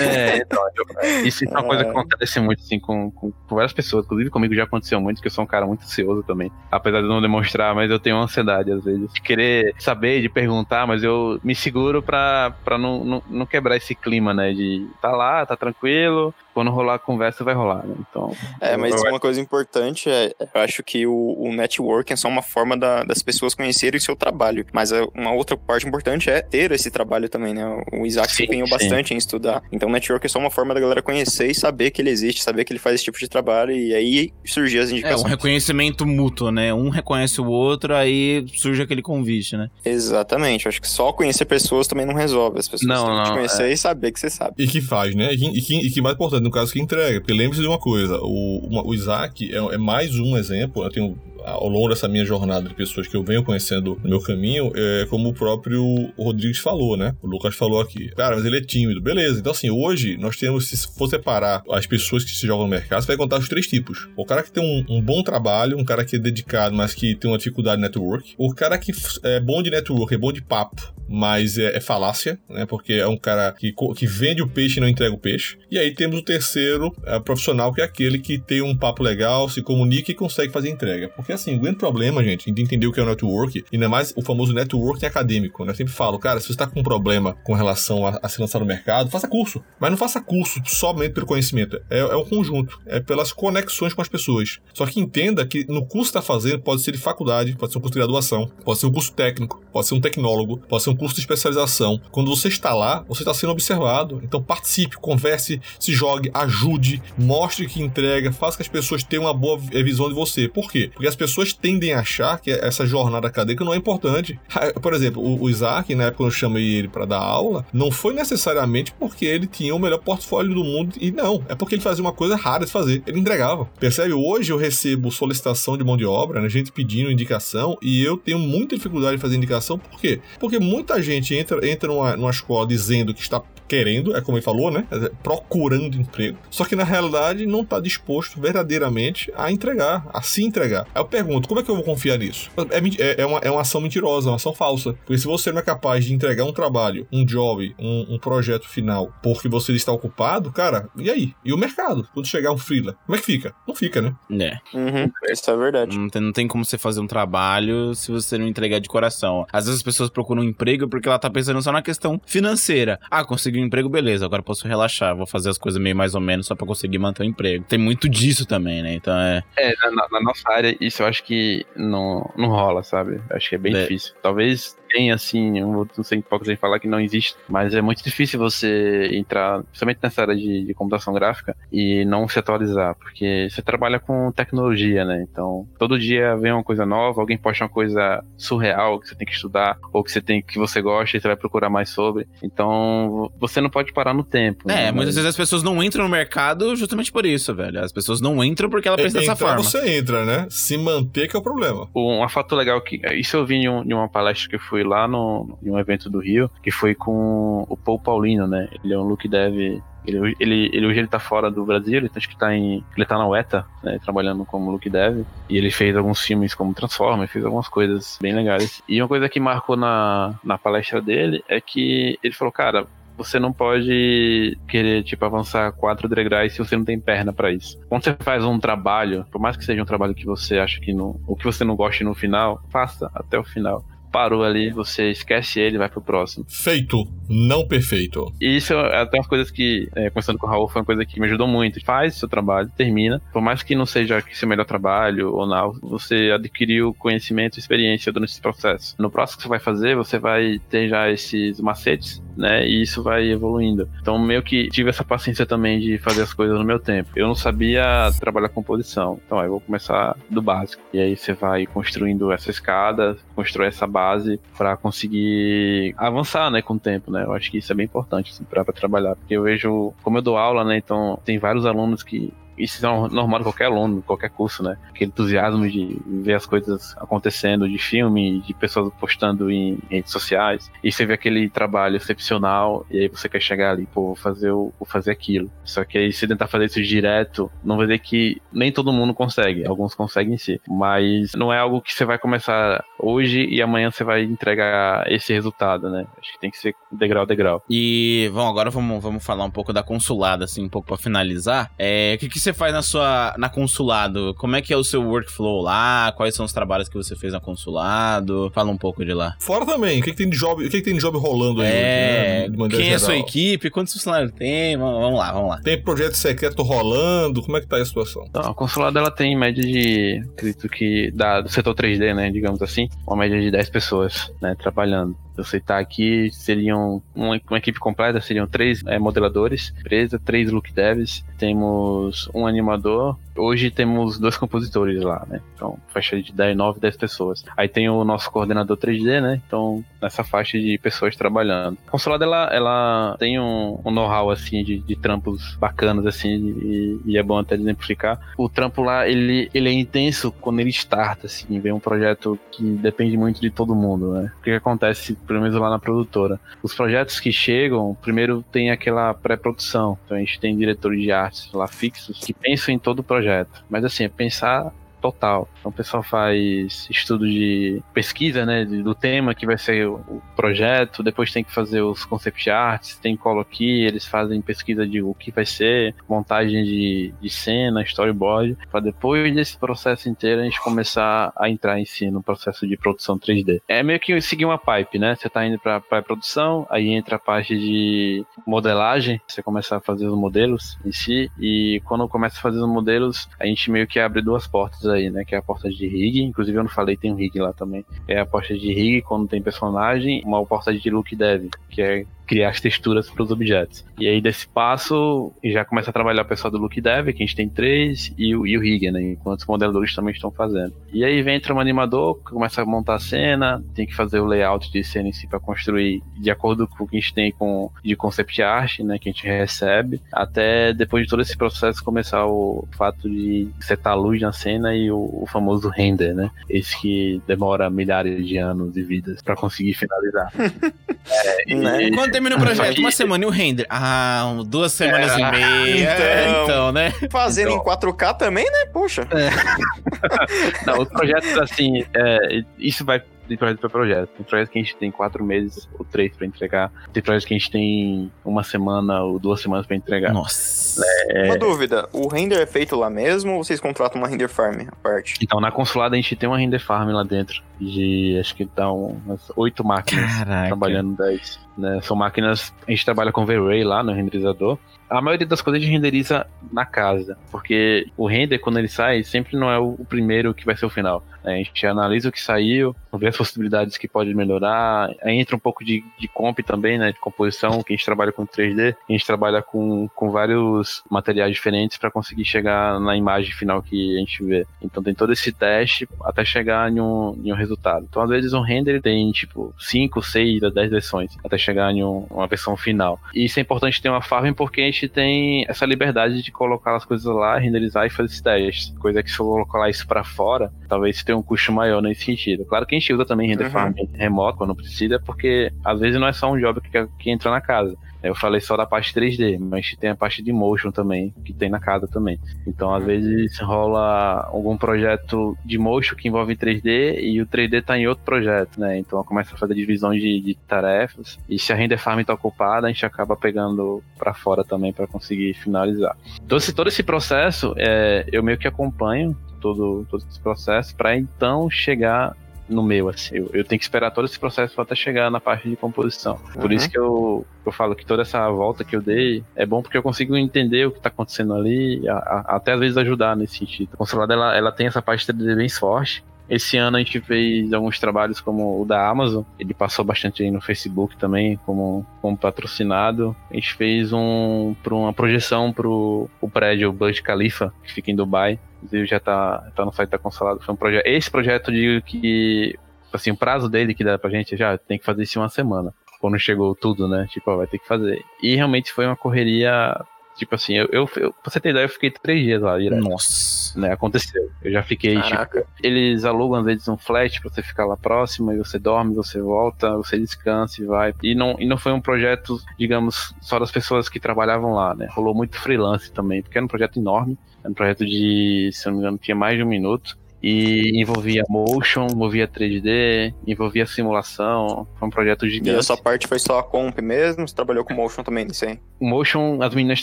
É, então, eu- isso é uma coisa que acontece muito, assim, com, com, com várias pessoas. Inclusive comigo já aconteceu muito, que eu sou um cara muito ansioso também. Apesar de não demonstrar, mas eu tenho ansiedade às vezes. De querer saber, de perguntar, mas eu me seguro pra, pra não, não, não quebrar esse clima, né? De tá lá, tá tranquilo. so Quando rolar a conversa, vai rolar, né? Então. É, mas uma coisa importante é, eu acho que o, o networking é só uma forma da- das pessoas conhecerem o seu trabalho. Mas é- uma outra parte importante é ter esse trabalho também, né? O Isaac se Sim, empenhou sim. bastante em estudar. Então, o network é só uma forma da galera conhecer e saber que ele existe, saber que ele faz esse tipo de trabalho. E aí surgir as É, um indicações. reconhecimento mútuo, né? Um reconhece o outro, aí surge aquele convite, né? Exatamente. Eu acho que só conhecer pessoas também não resolve. As pessoas Não, têm que te não, conhecer e saber que você sabe. E que faz, né? E que, e que, e que mais importante, no caso, que entrega. Porque lembre-se de uma coisa: o, uma- o Isaac é, é mais um exemplo. Eu tenho, ao longo dessa minha jornada de pessoas que eu venho conhecendo no meu caminho, é, como o próprio Rodrigues falou, né? O Lucas falou aqui. Cara, mas ele é tímido. Beleza. Então, assim, hoje nós temos, se for separar as pessoas que se jogam no mercado, você vai contar os três tipos. O cara que tem um, um bom trabalho, um cara que é dedicado, mas que tem uma dificuldade de network. O cara que é bom de network, é bom de papo, mas é, é falácia, né? Porque é um cara que, que vende o peixe e não entrega o peixe. E aí temos o terceiro é, profissional, que é aquele que tem um papo legal, se comunica e consegue fazer entrega. Porque assim, o grande problema, gente, de entender o que é o network, ainda mais o famoso networking acadêmico, né? Eu sempre falo, cara, se você tá com um problema com relação a, a se lançar no mercado, faça curso. Mas não faça curso somente pelo conhecimento. É, é um conjunto. É pelas conexões com as pessoas. Só que entenda que no curso que está fazendo pode ser de faculdade, pode ser um curso de graduação, pode ser um curso técnico, pode ser um tecnólogo, pode ser um curso de especialização. Quando você está lá, você está sendo observado. Então participe, converse, se jogue, ajude, mostre que entrega, faça que as pessoas tenham uma boa vi- visão de você. Por quê? Porque as pessoas tendem a achar que essa jornada acadêmica não é importante. [LAUGHS] Por exemplo, o, Isaac, na época eu chamei ele para dar aula, não foi necessariamente porque ele tinha o melhor portfólio do mundo, e não, é porque ele fazia uma coisa rara de fazer, ele entregava. Percebe? Hoje eu recebo solicitação de mão de obra, né, gente pedindo indicação, e eu tenho muita dificuldade de fazer indicação, por quê? Porque muita gente entra, entra numa, numa escola dizendo que está querendo, é como ele falou, né? Procurando emprego. Só que na realidade não está disposto verdadeiramente a entregar, a se entregar. Aí eu pergunto, como é que eu vou confiar nisso? É, é- é uma, é uma ação mentirosa, uma ação falsa. Porque se você não é capaz de entregar um trabalho, um job, um, um projeto final, porque você está ocupado, cara, e aí? E o mercado? Quando chegar um freela, como é que fica? Não fica, né? É. Uhum, isso é verdade. Não tem, não tem como você fazer um trabalho se você não entregar de coração. Às vezes as pessoas procuram um emprego porque ela tá pensando só na questão financeira. Ah, consegui um emprego, beleza, agora posso relaxar, vou fazer as coisas meio mais ou menos só pra conseguir manter o emprego. Tem muito disso também, né? Então é. É, na, na- na nossa área, isso eu acho que não, não rola, sabe? Eu Acho que é bem É. difícil. Talvez tem, assim, eu não sei pouco sem falar que não existe, mas é muito difícil você entrar, principalmente nessa área de, de computação gráfica, e não se atualizar, porque você trabalha com tecnologia, né? Então, todo dia vem uma coisa nova, alguém posta uma coisa surreal que você tem que estudar, ou que você tem que você gosta e você vai procurar mais sobre. Então, você não pode parar no tempo. É, né? muitas vezes as pessoas não entram no mercado justamente por isso, velho. As pessoas não entram porque ela pensa dessa Entrar forma. você entra, né? Se manter que é o problema. Um fato legal que. Isso eu vi em, um- em uma palestra que eu fui lá no, em um evento do Rio, que foi com o Paul Paulino, né? Ele é um look dev. Ele, ele, ele hoje ele tá fora do Brasil, ele acho que tá em. Ele tá na UETA, né? Trabalhando como look dev. E ele fez alguns filmes como Transformers, fez algumas coisas bem legais. E uma coisa que marcou na, na palestra dele é que ele falou, cara, você não pode querer, tipo, avançar quatro degraus se você não tem perna pra isso. Quando você faz um trabalho, por mais que seja um trabalho que você acha que não. ou que você não goste no final, faça até o final. Parou ali, você esquece ele vai pro próximo. Feito, não perfeito. Isso é até umas coisas que, é, com o Raul, foi uma coisa que me ajudou muito. Faz seu trabalho, termina. Por mais que não seja seu melhor trabalho ou não, você adquiriu conhecimento e experiência durante esse processo. No próximo que você vai fazer, você vai ter já esses macetes, né? E isso vai evoluindo. Então, meio que tive essa paciência também de fazer as coisas no meu tempo. Eu não sabia trabalhar com posição. Então, aí eu vou começar do básico. E aí você vai construindo essa escada, constrói essa base para conseguir avançar, né, com o tempo, né? Eu acho que isso é bem importante assim, para trabalhar, porque eu vejo, como eu dou aula, né, então tem vários alunos que isso é normal de qualquer aluno, qualquer curso, né? Aquele entusiasmo de ver as coisas acontecendo, de filme, de pessoas postando em redes sociais. E você vê aquele trabalho excepcional, e aí você quer chegar ali, pô, vou fazer, o, vou fazer aquilo. Só que aí se tentar fazer isso direto, não vai dizer que nem todo mundo consegue. Alguns conseguem sim. Mas não é algo que você vai começar hoje e amanhã você vai entregar esse resultado, né? Acho que tem que ser degrau a degrau. E, bom, agora vamos, vamos falar um pouco da consulada, assim, um pouco pra finalizar. É, o que, que você faz na sua na consulado? Como é que é o seu workflow lá? Quais são os trabalhos que você fez na consulado? Fala um pouco de lá. Fora também, o que, que tem de job, o que, que tem de job rolando aí? É, né, de maneira quem é a sua geral? equipe? Quantos funcionários tem? Vamos lá, vamos lá. Tem projeto secreto rolando? Como é que tá aí a situação? Então, a consulada ela tem média de, acredito que, da, do setor 3D, né, digamos assim, uma média de 10 pessoas, né, trabalhando. Você tá aqui, seriam, uma, uma equipe completa, seriam três é, modeladores, empresa, três look devs, temos um animador, hoje temos dois compositores lá, né, então faixa de 10, 9, 10 pessoas. Aí tem o nosso coordenador 3D, né, então nessa faixa de pessoas trabalhando. A consulada, ela, ela tem um, um know-how, assim, de, de trampos bacanas, assim, e, e é bom até exemplificar. O trampo lá, ele, ele é intenso quando ele starta, assim, vem um projeto que depende muito de todo mundo, né? O que, que acontece, pelo menos lá na produtora? Os projetos que chegam, primeiro tem aquela pré-produção, então a gente tem diretores de artes lá fixos que pensam em todo o projeto, mas assim, é pensar total. Então o pessoal faz estudo de pesquisa, né, do tema que vai ser o, projeto, depois tem que fazer os concept arts, tem coloquia, eles fazem pesquisa de o que vai ser, montagem de, de cena, storyboard, para depois desse processo inteiro a gente começar a entrar em si no processo de produção 3D. É meio que seguir uma pipe, né? Você tá indo para pré-produção, aí entra a parte de modelagem, você começa a fazer os modelos em si, e quando começa a fazer os modelos, a gente meio que abre duas portas aí, né? Que é a porta de rig, inclusive eu não falei, tem um rig lá também. É a porta de rig quando tem personagem, uma porta de look dev, que é criar as texturas para os objetos. E aí desse passo, já começa a trabalhar o pessoal do look dev, que a gente tem três, e o, e o rig, né? Enquanto os modeladores também estão fazendo. E aí vem entra um animador, que começa a montar a cena, tem que fazer o layout de cena em si para construir de acordo com o que a gente tem com, de concept art, né? Que a gente recebe, até depois de todo esse processo começar o fato de setar a luz na cena e o, o famoso render, né? Esse que demora milhares de anos de vidas para conseguir finalizar. [LAUGHS] É, e- Né? Quando termina o projeto? Aqui- Uma semana e o render? Ah, duas semanas É, e meia. então. É, então, né? Fazendo Então. em 4K também, né? Poxa. [LAUGHS] Não, os projetos, assim, é, isso vai de projeto para projeto. Tem projetos que a gente tem quatro meses ou três para entregar. Tem projetos que a gente tem uma semana ou duas semanas para entregar. Nossa. Uma dúvida, o render é feito lá mesmo ou vocês contratam uma render farm à parte? Então, na consulada a gente tem uma render farm lá dentro. De acho que dá umas oito máquinas Caraca. trabalhando 10. Né? São máquinas, a gente trabalha com V-Ray lá no renderizador. A maioria das coisas a gente renderiza na casa, porque o render, quando ele sai, sempre não é o primeiro que vai ser o final. A gente analisa o que saiu, vê as possibilidades que pode melhorar, aí entra um pouco de, de comp também, né, de composição, que a gente trabalha com 3D, a gente trabalha com, com vários materiais diferentes para conseguir chegar na imagem final que a gente vê. Então tem todo esse teste até chegar em um, em um resultado. Então às vezes um render tem tipo 5, 6, 10 versões até chegar em um, uma versão final. E isso é importante ter uma farm porque a gente tem essa liberdade de colocar as coisas lá, renderizar e fazer esses testes. Coisa que se eu colocar isso para fora, talvez tenha um custo maior nesse sentido. Claro que a gente usa também render uhum. farm remoto quando precisa, porque às vezes não é só um job que, que entra na casa. Eu falei só da parte 3D, mas tem a parte de motion também, que tem na casa também. Então, às vezes, rola algum projeto de motion que envolve 3D e o 3D tá em outro projeto, né? Então, começa a fazer divisão de, de tarefas. E se a render farm tá ocupada, a gente acaba pegando para fora também para conseguir finalizar. Então, esse, todo esse processo, é, eu meio que acompanho todo, todo esse processo para então chegar no meu, assim. Eu, eu, tenho que esperar todo esse processo até chegar na parte de composição. Por uhum. isso que eu, eu falo que toda essa volta que eu dei é bom porque eu consigo entender o que tá acontecendo ali, a, a, até às vezes ajudar nesse sentido. A Consolada, ela, ela tem essa parte 3D bem forte, esse ano a gente fez alguns trabalhos como o da Amazon, ele passou bastante aí no Facebook também, como, como patrocinado. A gente fez um, uma projeção para o prédio Burj Khalifa, que fica em Dubai. Inclusive já tá, tá no site da Consolado. Foi um. Esse projeto de que assim, o prazo dele que dá pra gente já tem que fazer isso em uma semana. Quando chegou tudo, né? Tipo, ó, vai ter que fazer. E realmente foi uma correria Tipo assim, eu, eu, eu, pra você ter ideia, eu fiquei três dias lá direto. Nossa. Né, aconteceu. Eu já fiquei, Caraca. tipo, eles alugam às vezes um flat pra você ficar lá próximo, e você dorme, você volta, você descansa e vai. E não, e não foi um projeto, digamos, só das pessoas que trabalhavam lá, né? Rolou muito freelance também, porque era um projeto enorme. Era um projeto de, se eu não me engano, tinha mais de um minuto e envolvia motion, envolvia 3D, envolvia simulação. Foi um projeto gigante. E a sua parte foi só a comp mesmo? Você trabalhou com motion também nisso aí? Motion as meninas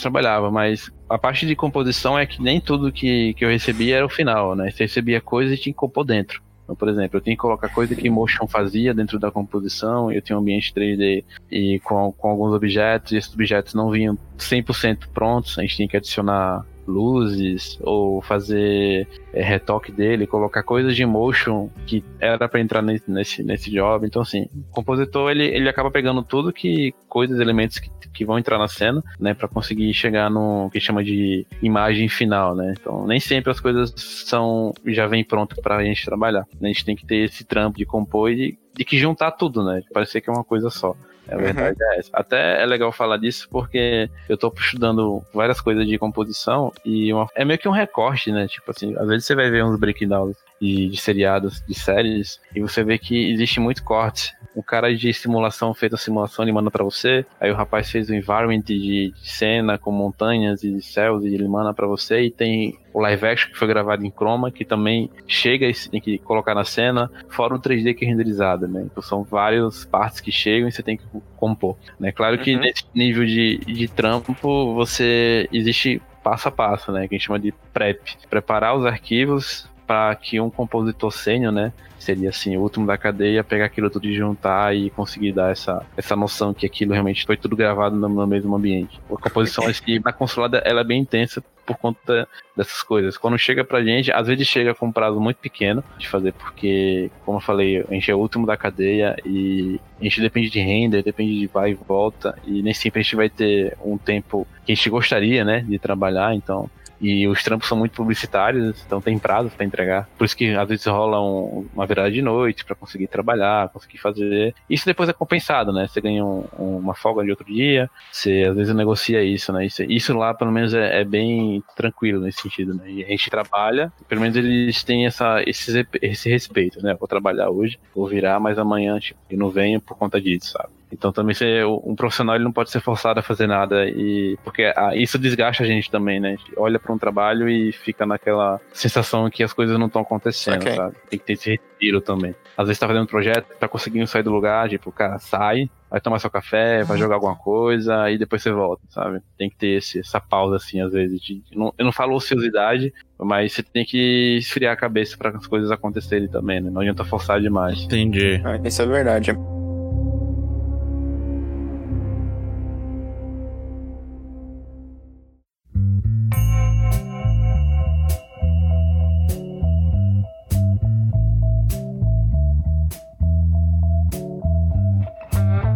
trabalhavam, mas a parte de composição é que nem tudo que, que eu recebia era o final, né? Você recebia coisa e tinha que compor dentro. Então, por exemplo, eu tinha que colocar coisa que Motion fazia dentro da composição, eu tinha um ambiente 3D e com, com alguns objetos, e esses objetos não vinham 100% prontos, a gente tinha que adicionar luzes ou fazer é, retoque dele, colocar coisas de motion que era para entrar nesse, nesse, nesse job. Então, assim, o compositor ele, ele acaba pegando tudo que coisas, elementos que, que vão entrar na cena, né, para conseguir chegar no que chama de imagem final, né? Então, nem sempre as coisas são já vem pronto para a gente trabalhar. A gente tem que ter esse trampo de compor e de que juntar tudo, né? Parecer que é uma coisa só. A verdade uhum. é essa. Até é legal falar disso porque eu tô estudando várias coisas de composição e uma... é meio que um recorte, né? Tipo assim, às vezes você vai ver uns breakdowns de, de seriados, de séries, e você vê que existe muito corte. O cara de simulação fez a simulação, ele manda para você. Aí o rapaz fez o environment de, de cena com montanhas e céus e ele manda para você. E tem o live action que foi gravado em chroma, que também chega e tem que colocar na cena, fora o 3D que é renderizado, né? Então são várias partes que chegam e você tem que compor. Né? Claro que uhum. nesse nível de, de trampo, você existe passo a passo, né? Que a gente chama de prep. Preparar os arquivos para que um compositor sênior, né, seria assim, o último da cadeia, pegar aquilo tudo e juntar e conseguir dar essa, essa noção que aquilo realmente foi tudo gravado no, no mesmo ambiente. A composição [LAUGHS] aqui na consolada ela é bem intensa por conta dessas coisas. Quando chega pra gente, às vezes chega com um prazo muito pequeno de fazer, porque, como eu falei, a gente é o último da cadeia e a gente depende de render, depende de vai e volta, e nem sempre a gente vai ter um tempo que a gente gostaria, né, de trabalhar, então e os trampos são muito publicitários, então tem prazo para entregar. Por isso que às vezes rola um, uma virada de noite para conseguir trabalhar, conseguir fazer. Isso depois é compensado, né? Você ganha um, uma folga de outro dia, você às vezes negocia isso, né? Isso, isso lá, pelo menos, é, é, bem tranquilo nesse sentido, né? E a gente trabalha, pelo menos eles têm essa, esse, esse respeito, né? Vou trabalhar hoje, vou virar, mas amanhã tipo, eu não venho por conta disso, sabe? Então também ser um profissional ele não pode ser forçado a fazer nada e porque ah, isso desgasta a gente também, né? A gente olha para um trabalho e fica naquela sensação que as coisas não estão acontecendo, okay. sabe? Tem que ter esse retiro também. Às vezes tá fazendo um projeto, tá conseguindo sair do lugar, tipo, o cara sai, vai tomar seu café, vai jogar alguma coisa e depois você volta, sabe? Tem que ter esse, essa pausa assim, às vezes. De, não, eu não falo ociosidade, mas você tem que esfriar a cabeça para as coisas acontecerem também, né? Não adianta forçar demais. Entendi. Ah, isso é verdade.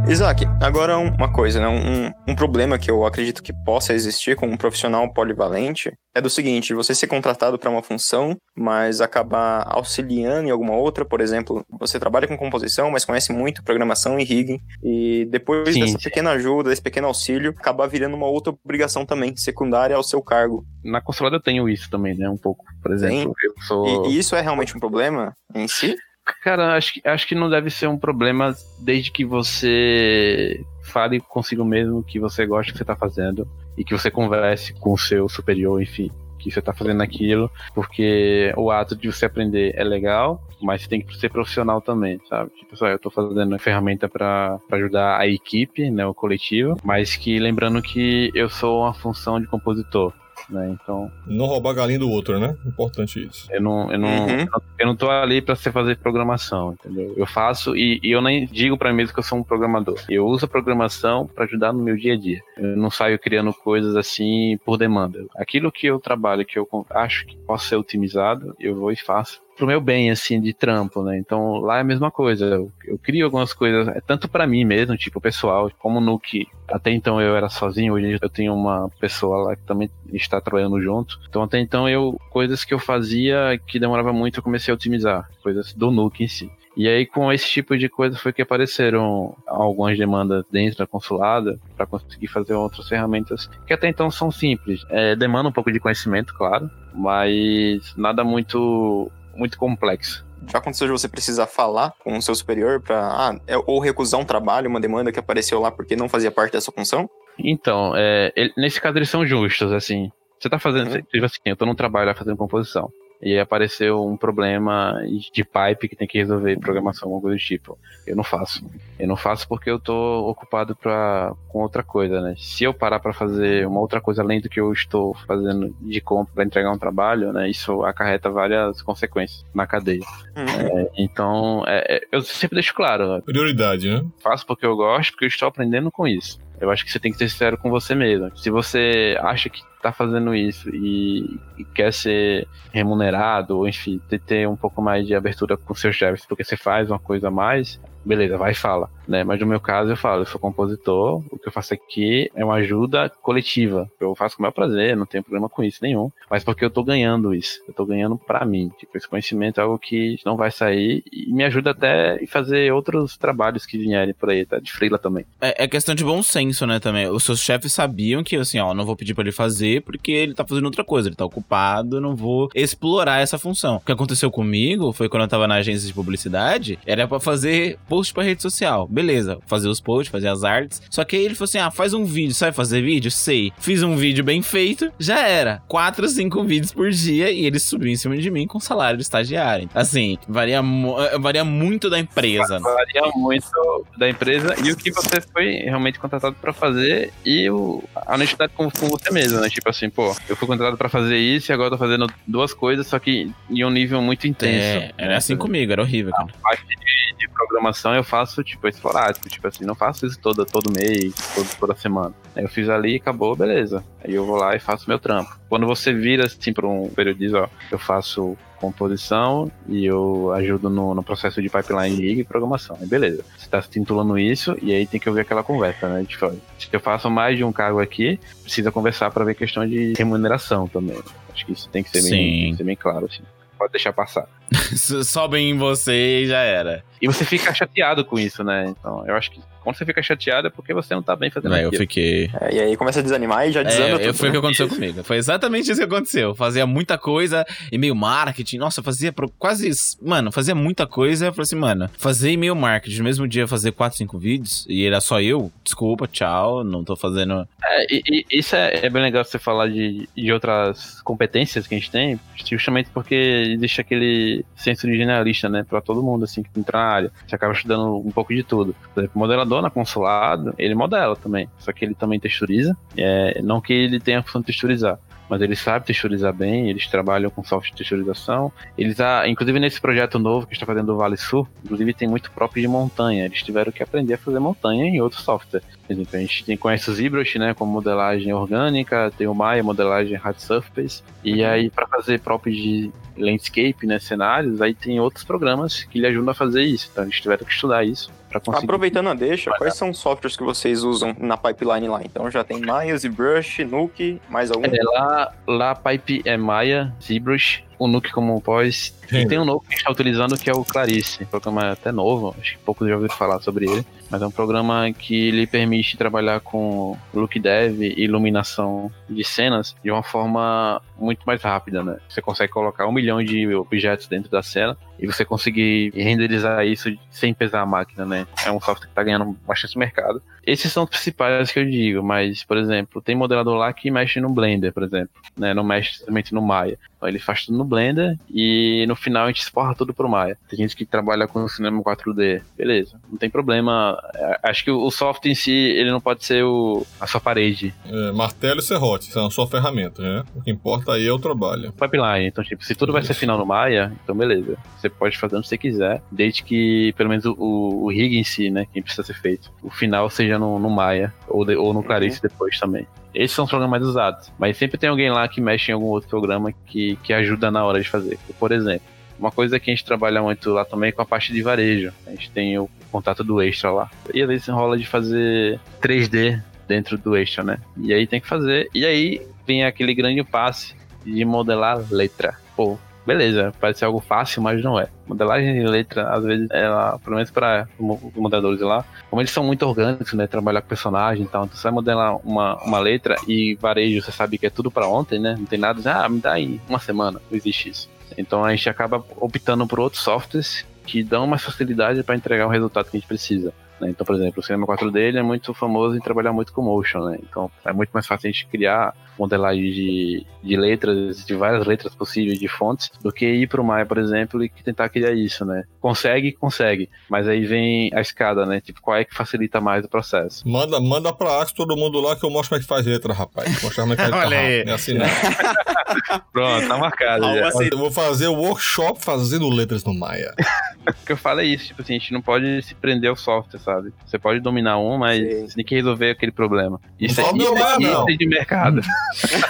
Isaac, agora uma coisa, né? Um, um problema que eu acredito que possa existir com um profissional polivalente é do seguinte: você ser contratado para uma função, mas acabar auxiliando em alguma outra. Por exemplo, você trabalha com composição, mas conhece muito programação e rigging, e depois sim, dessa pequena ajuda, desse pequeno auxílio, acabar virando uma outra obrigação também, secundária ao seu cargo. Na consulada eu tenho isso também, né? Um pouco, por exemplo. Eu sou... e, e isso é realmente um problema em si? Cara, acho, acho que não deve ser um problema desde que você fale consigo mesmo que você gosta do que você tá fazendo e que você converse com o seu superior, enfim, que você tá fazendo aquilo, porque o ato de você aprender é legal, mas você tem que ser profissional também, sabe? Tipo, só eu tô fazendo uma ferramenta para ajudar a equipe, né, o coletivo, mas que lembrando que eu sou uma função de compositor né? Então. Não roubar a galinha do outro, né? Importante isso. Eu não, eu não, uhum. eu não tô ali para você fazer programação, entendeu? Eu faço e, e eu nem digo para mim mesmo que eu sou um programador. Eu uso a programação para ajudar no meu dia a dia. Eu não saio criando coisas assim por demanda. Aquilo que eu trabalho, que eu acho que possa ser otimizado, eu vou e faço pro meu bem, assim, de trampo, né? Então lá é a mesma coisa. Eu, eu crio algumas coisas, é tanto para mim mesmo, tipo, pessoal, como no que até então eu era sozinho, hoje eu tenho uma pessoa lá que também está trabalhando junto. Então até então eu, coisas que eu fazia que demorava muito, eu comecei a otimizar, coisas do Nuke em si. E aí, com esse tipo de coisa, foi que apareceram algumas demandas dentro da consulada para conseguir fazer outras ferramentas que até então são simples. É, demanda um pouco de conhecimento, claro, mas nada muito muito complexo. Já aconteceu de você precisar falar com o seu superior para ah, é, ou recusar um trabalho, uma demanda que apareceu lá porque não fazia parte dessa função? Então, é, ele, nesse caso eles são justos, assim. Você tá fazendo, uhum. tipo assim, eu tô num trabalho lá fazendo composição e apareceu um problema de pipe que tem que resolver programação, alguma coisa do tipo. Eu não faço. Eu não faço porque eu tô ocupado pra, com outra coisa, né? Se eu parar para fazer uma outra coisa além do que eu estou fazendo de compra para entregar um trabalho, né? Isso acarreta várias consequências na cadeia. Uhum. É, então, é, é eu sempre deixo claro. Prioridade, né? Faço porque eu gosto, porque eu estou aprendendo com isso. Eu acho que você tem que ser sincero com você mesmo. Se você acha que tá fazendo isso e, e quer ser remunerado, ou enfim, ter, ter um pouco mais de abertura com seus chefes, porque você faz uma coisa a mais, beleza, vai e fala. Né? Mas no meu caso eu falo, eu sou compositor, o que eu faço aqui é uma ajuda coletiva. Eu faço com o meu prazer, não tenho problema com isso nenhum. Mas porque eu tô ganhando isso, eu tô ganhando para mim. Tipo, esse conhecimento é algo que não vai sair e me ajuda até em fazer outros trabalhos que vierem por aí, tá? De freela também. É, é questão de bom senso, né, também. Os seus chefes sabiam que, assim, ó, não vou pedir para ele fazer porque ele tá fazendo outra coisa, ele tá ocupado, não vou explorar essa função. O que aconteceu comigo foi quando eu tava na agência de publicidade, era para fazer post pra rede social. Beleza, fazer os posts, fazer as artes. Só que aí ele falou assim: ah, faz um vídeo. Sabe fazer vídeo? Sei. Fiz um vídeo bem feito, já era. Quatro, cinco vídeos por dia e ele subiu em cima de mim com salário de estagiário. Assim, varia, eh, varia muito da empresa. Varia muito da empresa e o que você foi realmente contratado para fazer e o, a honestidade com, com você mesmo, né? Tipo assim, pô, eu fui contratado para fazer isso e agora eu tô fazendo duas coisas, só que em um nível muito intenso. É, era assim comigo, era horrível. Cara. A parte de, de programação eu faço, tipo, esporádico, tipo assim, não faço isso todo, todo mês, todo, toda semana. Aí eu fiz ali e acabou, beleza. Aí eu vou lá e faço meu trampo. Quando você vira, assim, pra um periodismo, ó, eu faço composição e eu ajudo no, no processo de pipeline rig e programação. Beleza. Você tá se titulando isso e aí tem que ouvir aquela conversa, né? Tipo, se eu faço mais de um cargo aqui, precisa conversar para ver questão de remuneração também. Acho que isso tem que ser, bem, tem que ser bem claro, assim pode deixar passar. [LAUGHS] Sobem em você e já era. E você fica chateado com isso, né? Então, eu acho que quando você fica chateado é porque você não tá bem fazendo aquilo. Eu fiquei. É, e aí começa a desanimar e já desanda é, tudo. Foi o que né? aconteceu [LAUGHS] comigo. Foi exatamente isso que aconteceu. Fazia muita coisa, e-mail marketing. Nossa, fazia quase. Mano, fazia muita coisa. Eu falei assim, mano, fazer e-mail marketing no mesmo dia, fazer 4, 5 vídeos, e era só eu. Desculpa, tchau, não tô fazendo. É, e, e isso é, é, bem legal você falar de, de outras competências que a gente tem, justamente porque existe aquele senso de generalista, né, pra todo mundo, assim, que entra na área. Você acaba estudando um pouco de tudo. Por exemplo, modelador na consulado, ele modela também. Só que ele também texturiza. É, não que ele tenha a função de texturizar, mas ele sabe texturizar bem, eles trabalham com software de texturização. Eles, ah, inclusive nesse projeto novo que está fazendo do Vale Sul, inclusive tem muito próprio de montanha. Eles tiveram que aprender a fazer montanha em outro software. Por exemplo, a gente tem, conhece o ZBrush, né, como modelagem orgânica, tem o Maya, modelagem hard surface, e aí para fazer próprio de landscape, né, cenários, aí tem outros programas que lhe ajudam a fazer isso. Então eles tiveram que estudar isso para conseguir. Aproveitando a deixa, quais são os softwares que vocês usam na pipeline lá? Então já tem Maya, ZBrush, Nuke, mais algum? É, lá, lá a pipe é Maya, ZBrush, o Nuke como pós. E tem um novo que a gente está utilizando que é o Clarice, um programa até novo, acho que poucos já ouviram falar sobre ele. Mas é um programa que lhe permite trabalhar com look dev e iluminação de cenas de uma forma muito mais rápida, né? Você consegue colocar um milhão de objetos dentro da cena e você conseguir renderizar isso sem pesar a máquina, né? É um software que está ganhando bastante mercado. Esses são os principais que eu digo, mas, por exemplo, tem modelador lá que mexe no Blender, por exemplo, né? Não mexe somente no Maya. Então ele faz tudo no Blender e no final a gente exporta tudo pro Maya. Tem gente que trabalha com cinema 4D, beleza, não tem problema. É, acho que o software em si, ele não pode ser o, a sua parede. É, martelo e serrote, são só ferramentas, né? O que importa aí é o trabalho. Pipeline, então, tipo, se tudo vai ser final no Maya, então beleza. Você pode fazer onde você quiser, desde que pelo menos o, o rig em si, né, que precisa ser feito, o final seja no, no Maya ou, de, ou no Clarice uhum. depois também. Esses são os programas mais usados. Mas sempre tem alguém lá que mexe em algum outro programa que, que ajuda na hora de fazer. Por exemplo, uma coisa que a gente trabalha muito lá também é com a parte de varejo. A gente tem o contato do Extra lá. E às vezes rola de fazer 3D dentro do Extra, né? E aí tem que fazer. E aí vem aquele grande passe de modelar letra. Pô, beleza, parece algo fácil, mas não é. Modelagem de letra, às vezes, ela, pelo menos para os modeladores lá, como eles são muito orgânicos, né? Trabalhar com personagem e tal, então você vai modelar uma, uma letra e varejo, você sabe que é tudo para ontem, né? Não tem nada, ah, me dá aí uma semana, não existe isso. Então a gente acaba optando por outros softwares que dão mais facilidade para entregar o resultado que a gente precisa. Né? Então, por exemplo, o cinema 4D é muito famoso em trabalhar muito com motion, né? Então é muito mais fácil a gente criar modelagem de, de letras, de várias letras possíveis, de fontes, do que ir para o Maya, por exemplo, e tentar criar isso, né? Consegue, consegue. Mas aí vem a escada, né? Tipo, qual é que facilita mais o processo? Manda, manda pra Axe todo mundo lá que eu mostro como é que faz letra, rapaz. Mostrar como é que faz [LAUGHS] Olha aí. É assim, né? [LAUGHS] Pronto, tá marcado. já. Eu vou fazer o workshop fazendo letras no Maya. [LAUGHS] O que eu falo é isso, tipo assim, a gente não pode se prender ao software, sabe? Você pode dominar um, mas Sim. você tem que resolver aquele problema. Isso, Não é, isso, é, isso é de mercado.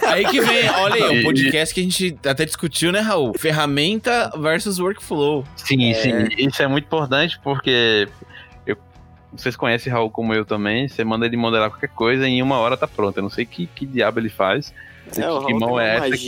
Aí que vem, olha aí, E- um podcast que a gente até discutiu, né, Raul? Ferramenta versus workflow. Sim, sim. Isso é muito importante porque eu, vocês conhecem Raul como eu também. Você manda ele modelar qualquer coisa e em uma hora tá pronto. Eu não sei que, que diabo ele faz. É, o que mão é essa magia.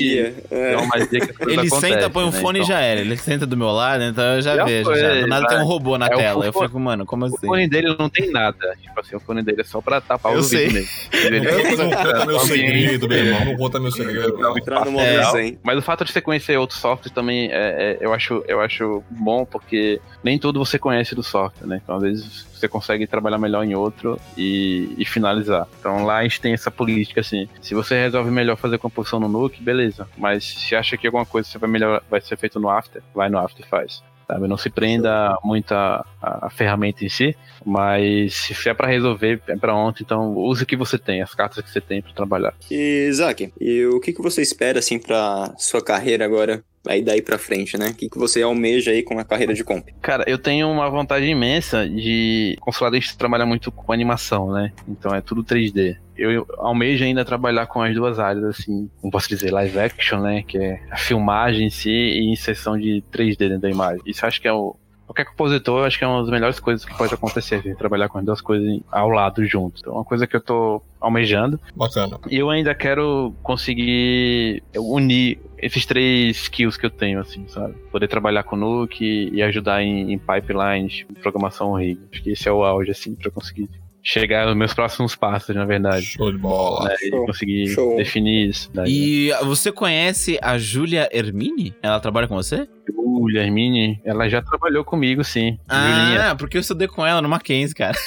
que É. é uma magia que Ele acontecem, senta, põe o né? fone e Então, já era. Ele senta do meu lado, então eu já, Já vejo. foi, já. Do nada tem um robô na É o tela. Eu fico, mano, como O assim? fone dele não tem nada. Tipo assim, o fone dele é só pra tapar Eu o sei. vídeo mesmo. Ele- Não [LAUGHS] conta meu segredo, meu irmão. Não conta meu segredo. não. Entrar no É. Mas o fato de você conhecer outros softwares também é, é- eu, acho, eu acho bom, porque nem tudo você conhece do software, né? Então, às vezes, você consegue trabalhar melhor em outro e, e finalizar. Então, lá a gente tem essa política, assim. Se você resolve melhor fazer composição no Nuke, beleza. Mas se acha que alguma coisa você vai, melhor, vai ser feito no After, vai no After e faz. Sabe? Não se prenda muito a, a- a ferramenta em si, mas se é pra resolver, é pra ontem, então use o que você tem, as cartas que você tem pra trabalhar. E, Isaac, e o que, que você espera, assim, pra sua carreira agora, aí daí pra frente, né? O que, que você almeja aí com a carreira de comp? Cara, eu tenho uma vantagem imensa de. Consulado a gente trabalha muito com animação, né? Então é tudo 3D. Eu almejo ainda trabalhar com as duas áreas, assim, como posso dizer, live action, né? Que é a filmagem em si e inserção de 3D dentro da imagem. Isso acho que é o. Qualquer compositor, eu acho que é uma das melhores coisas que pode acontecer, assim, trabalhar com as duas coisas ao lado juntos. Então, é uma coisa que eu tô almejando. Bacana. E eu ainda quero conseguir unir esses três skills que eu tenho, assim, sabe? Poder trabalhar com Nuke e ajudar em, em pipelines, em programação rig. Acho que esse é o auge, assim, pra conseguir chegar aos meus próximos passos, na verdade. Show de bola. Né? E Show. conseguir Show. definir isso. Né? E você conhece a Júlia Hermine? Ela trabalha com você? Julia Hermine, ela já trabalhou comigo, sim. Julinha. Ah, porque eu estudei com ela no Mackenzie, cara.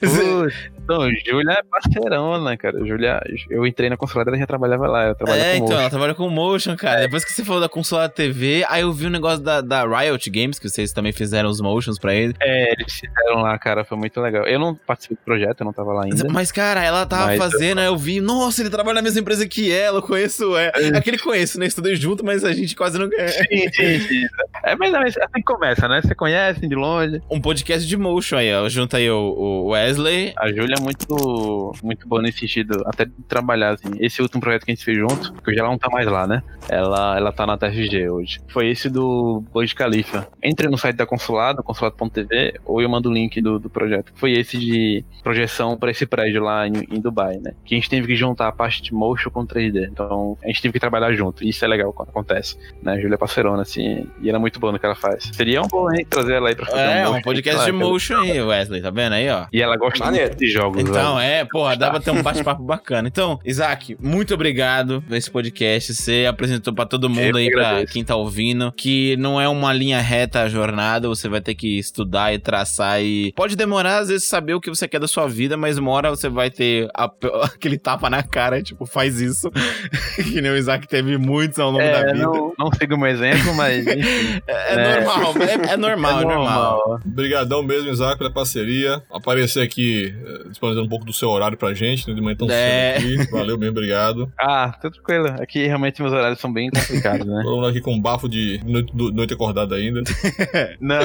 [LAUGHS] Então, Júlia é parceirona, cara. Júlia, eu entrei na consulada, ela já trabalhava lá. Eu trabalho É, com então, motion. ela trabalha com motion, cara. Depois que você falou da consola TV, aí eu vi um negócio da, da Riot Games, que vocês também fizeram os motions pra ele. É, eles fizeram lá, cara, foi muito legal. Eu não participei do projeto, eu não tava lá ainda. Mas, cara, ela tava Mas eu- fazendo, aí eu vi, nossa, ele trabalha na mesma empresa que ela, eu conheço, é. Aquele conheço, né? Estudei junto, mas a gente quase não ganha. Sim, sim, sim. É, mas é assim que começa, né? Você conhece de longe. Um podcast de motion aí, ó. Junta aí o, o Wesley. A Júlia muito, muito boa nesse sentido, até de trabalhar, assim. Esse último projeto que a gente fez junto, que hoje ela não tá mais lá, né? Ela, ela tá na TFG hoje. Foi esse do Burj Khalifa. Entre no site da Consulado, consulado.tv, ou eu mando o link do, do projeto. Foi esse de projeção para esse prédio lá em, em, Dubai, né? Que a gente teve que juntar a parte de motion com 3D. Então, a gente teve que trabalhar junto. Isso é legal quando acontece, né? Júlia Passerona, assim, e ela é muito boa no que ela faz. Seria um bom, hein, trazer ela aí pra fazer é, um, um podcast de motion aí, Wesley, tá vendo aí, ó? E ela gosta Maneiro. de jogos, Então, velho. é, porra, dá pra ter um bate-papo bacana. Então, Isaac, muito obrigado por esse podcast. Você apresentou pra todo mundo aí, pra quem tá ouvindo, que não é uma linha reta a jornada, você vai ter que estudar e traçar e... Pode demorar, às vezes, saber o que você quer da sua vida, mas uma hora você vai ter a... [LAUGHS] aquele tapa na cara, tipo, faz isso. [LAUGHS] que nem o Isaac teve muitos ao longo é, da vida. Não, não sigo meu exemplo, mas... Enfim, é, é, normal, é, é, normal, é, normal, Obrigadão mesmo, Isaac, pela parceria. Aparecer aqui, disponibilizando um pouco do seu horário pra gente, né, de manhã tão é. cedo aqui. Valeu mesmo, obrigado. [LAUGHS] Ah, tá tranquilo. Aqui realmente meus horários são bem complicados, né? [LAUGHS] Todo mundo aqui com um bafo de noite, noite acordada ainda. [LAUGHS] não.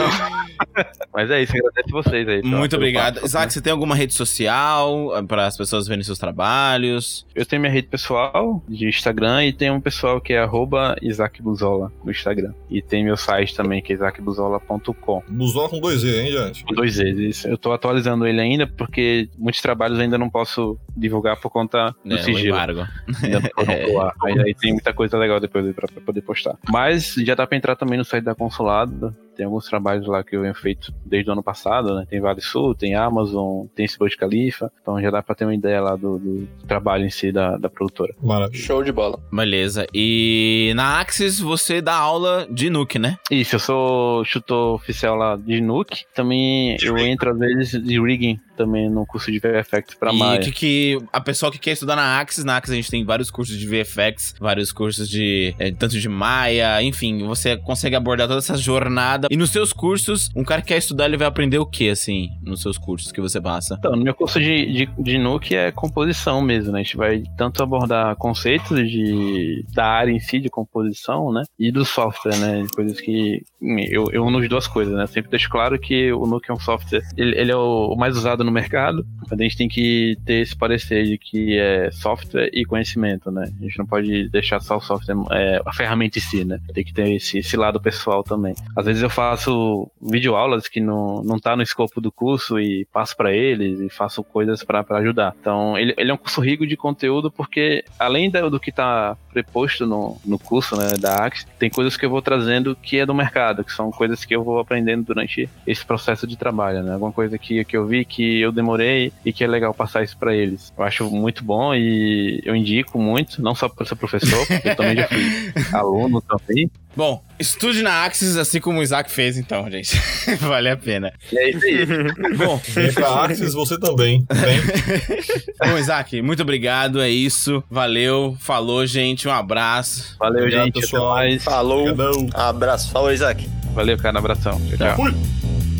Mas é isso, agradeço vocês aí. Muito obrigado. Papo. Isaac, você tem alguma rede social para as pessoas verem seus trabalhos? Eu tenho minha rede pessoal de Instagram e tem um pessoal que é arroba Isaac Buzola no Instagram. E tem meu site também, que é isaacbuzola.com. Buzola com dois E, hein, gente? Com dois E, isso. Eu tô atualizando ele ainda porque muitos trabalhos ainda não posso divulgar por conta do é, sigilo. Embargo. É. aí, [LAUGHS] aí tem muita coisa legal depois pra poder postar. Mas já dá pra entrar também no site da Consulado tem alguns trabalhos lá que eu venho feito desde o ano passado, né? Tem Vale Sul, tem Amazon, tem esse Burj Khalifa. Então já dá pra ter uma ideia lá do, do trabalho em si da, da produtora. Maravilha. Show de bola. Beleza. E na Axis você dá aula de Nuke, né? Isso, eu sou chutor oficial lá de Nuke. Também eu entro às vezes de rigging também no curso de VFX para Maia. E que, que a pessoa que quer estudar na Axis, na Axis a gente tem vários cursos de VFX, vários cursos de é, tanto de Maia, enfim, você consegue abordar toda essa jornada. E nos seus cursos, um cara que quer estudar, ele vai aprender o que, assim, nos seus cursos que você passa? Então, no meu curso de, de, de Nuke é composição mesmo, né? A gente vai tanto abordar conceitos de, da área em si, de composição, né? E do software, né? Coisas que eu, eu uno as duas coisas, né? Sempre deixo claro que o Nuke é um software, ele, ele é o, mais usado no mercado, a gente tem que ter esse parecer de que é software e conhecimento, né? A gente não pode deixar só o software, é, a ferramenta em si, né? Tem que ter esse, esse lado pessoal também. Às vezes eu faço videoaulas que não, não tá no escopo do curso e passo para eles e faço coisas para ajudar. Então, ele, ele é um curso rico de conteúdo porque, além do que tá preposto no, no curso, né, da Axe, tem coisas que eu vou trazendo que é do mercado, que são coisas que eu vou aprendendo durante esse processo de trabalho, né? Alguma coisa que, que eu vi que eu demorei e que é legal passar isso para eles. Eu acho muito bom e eu indico muito, não só para ser professor, porque eu também já fui [LAUGHS] aluno também. Bom, estude na Axis assim como o Isaac fez, então, gente. [LAUGHS] vale a pena. É isso aí. [LAUGHS] Bom, vem pra Axis você também. [LAUGHS] Bom, Isaac, muito obrigado. É isso. Valeu. Falou, gente. Um abraço. Valeu, obrigado, gente. Pessoal. Falou. Obrigadão. Abraço. Falou, Isaac. Valeu, cara. Um abração. Tchau, tchau. Fui.